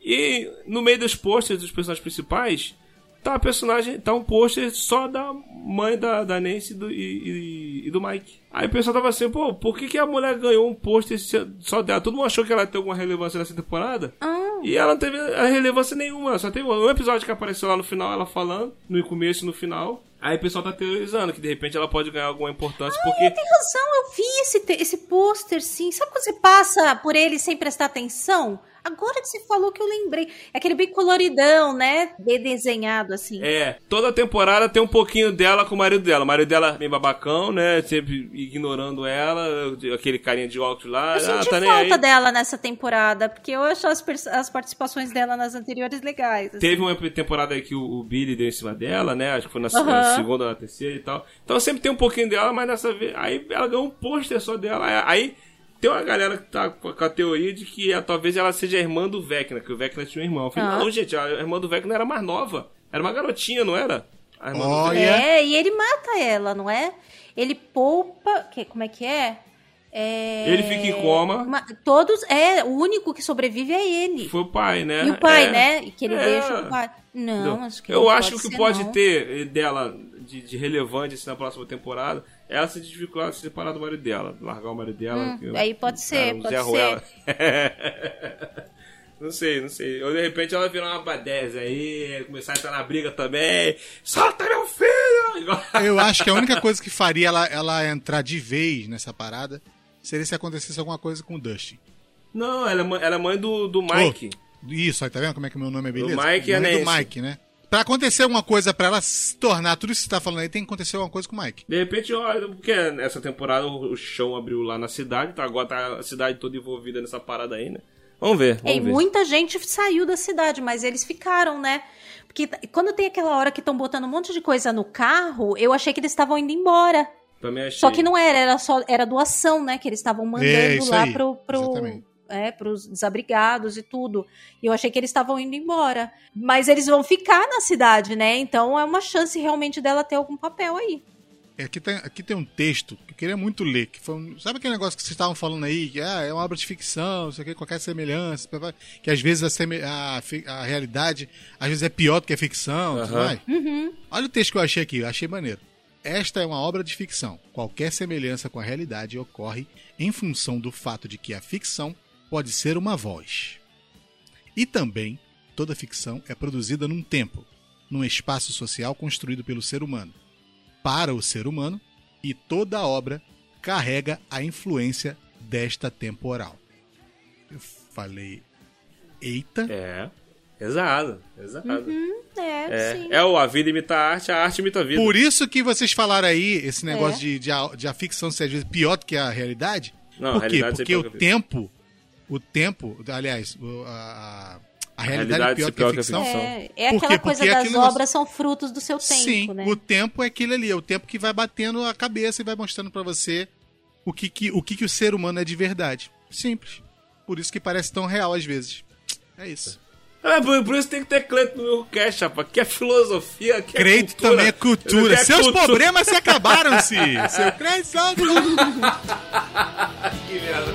E no meio dos posters dos personagens principais, tá a personagem, tá um pôster só da mãe da, da Nancy e do, e, e- e do Mike. Aí o pessoal tava assim, pô, por que, que a mulher ganhou um pôster só dela? Todo mundo achou que ela ia ter alguma relevância nessa temporada. E ela não teve a relevância nenhuma. Só teve um episódio que apareceu lá no final, ela falando, no começo e no final. Aí o pessoal tá teorizando que de repente ela pode ganhar alguma importância, porque. Tem razão, eu vi esse, esse pôster, sim. Sabe quando você passa por ele sem prestar atenção? Agora que você falou que eu lembrei. É aquele bem coloridão, né? De desenhado, assim. É, toda temporada tem um pouquinho dela com o marido dela. O marido dela é meio babacão, né? Sempre ignorando ela, aquele carinha de óculos lá. Eu ah, senti tá nem falta dela nessa temporada, porque eu acho as, as participações dela nas anteriores legais. assim. Teve uma temporada aí que o, o Billy deu em cima dela, né? Acho que foi na, Aham. na segunda ou na terceira e tal. Então sempre tem um pouquinho dela, mas dessa vez. Aí ela ganhou um pôster só dela. Aí tem uma galera que tá com a, a teoria de que ah, talvez ela seja a irmã do Vecna, que o Vecna tinha um irmão. Eu falei, Ah. não, gente, a irmã do Vecna era mais nova. Era uma garotinha, não era? A irmã do Olha. Vecna. É, e ele mata ela, não é? Ele poupa. Que, como é que é? É, Ele fica em coma. ma- Todos. É, o único que sobrevive é ele. Foi o pai, né? E o pai, É. né? E que ele É. deixa o pai. Não, acho que Eu não acho pode que o que ser, pode não. ter dela de, de relevante assim, na próxima temporada ela se desvincular, se separar do marido dela, largar o marido dela. Hum, que- aí pode ser, um pode Zé ser. Ruela. não sei, não sei. Ou de repente ela virar uma badese aí, começar a entrar na briga também. Solta meu filho! Eu acho que a única coisa que faria ela, ela entrar de vez nessa parada seria se acontecesse alguma coisa com o Dustin. Não, ela é mãe, ela é mãe do, do Mike. Isso, aí tá vendo como é que meu nome é beleza? Do Mike e a Mãe do. Mike, né? Pra acontecer alguma coisa, pra ela se tornar tudo isso que você tá falando aí, tem que acontecer alguma coisa com o Mike. De repente, ó, porque essa temporada o chão abriu lá na cidade, tá, agora tá a cidade toda envolvida nessa parada aí, né? Vamos ver, vamos e ver. muita gente saiu da cidade, mas eles ficaram, né? Porque quando tem aquela hora que estão botando um monte de coisa no carro, eu achei que eles estavam indo embora. Também achei. Só que não era, era só era doação, né? Que eles estavam mandando É, lá aí, pro, pro, exatamente. É, pros desabrigados e tudo. E eu achei que eles estavam indo embora. Mas eles vão ficar na cidade, né? Então é uma chance realmente dela ter algum papel aí. É, Aqui tem, aqui tem um texto que eu queria muito ler. Que foi um- sabe aquele negócio que vocês estavam falando aí? Que ah, é uma obra de ficção, não sei o que, qualquer semelhança. Que às vezes a, seme- a, a realidade às vezes é pior do que a ficção. tudo Aham. mais. Olha o texto que eu achei aqui, eu achei maneiro. Esta é uma obra de ficção. Qualquer semelhança com a realidade ocorre em função do fato de que a ficção pode ser uma voz. E também, toda ficção é produzida num tempo, num espaço social construído pelo ser humano, para o ser humano, e toda obra carrega a influência desta temporal. Eu falei, eita, É. Exato, exato. É, sim. É, é o a vida imita a arte, a arte imita a vida. Por isso que vocês falaram aí, esse negócio de, de, a, de a ficção ser às vezes pior do que a realidade. Não, a Por quê? realidade Porque o tempo, o tempo, aliás, a, a realidade, realidade é pior que a pior que a ficção. É, é aquela coisa Porque das obras são frutos do seu tempo, Sim, né? o tempo é aquele ali, é o tempo que vai batendo a cabeça e vai mostrando pra você o que, que, o que, que o ser humano é de verdade. Simples. Por isso que parece tão real às vezes. É isso. É, por, por isso tem que ter Cleito no meu cast, rapaz. Que é filosofia, que é Creito cultura. também é cultura. É Seus cultura. problemas se acabaram-se. Seu Creito só- Que merda.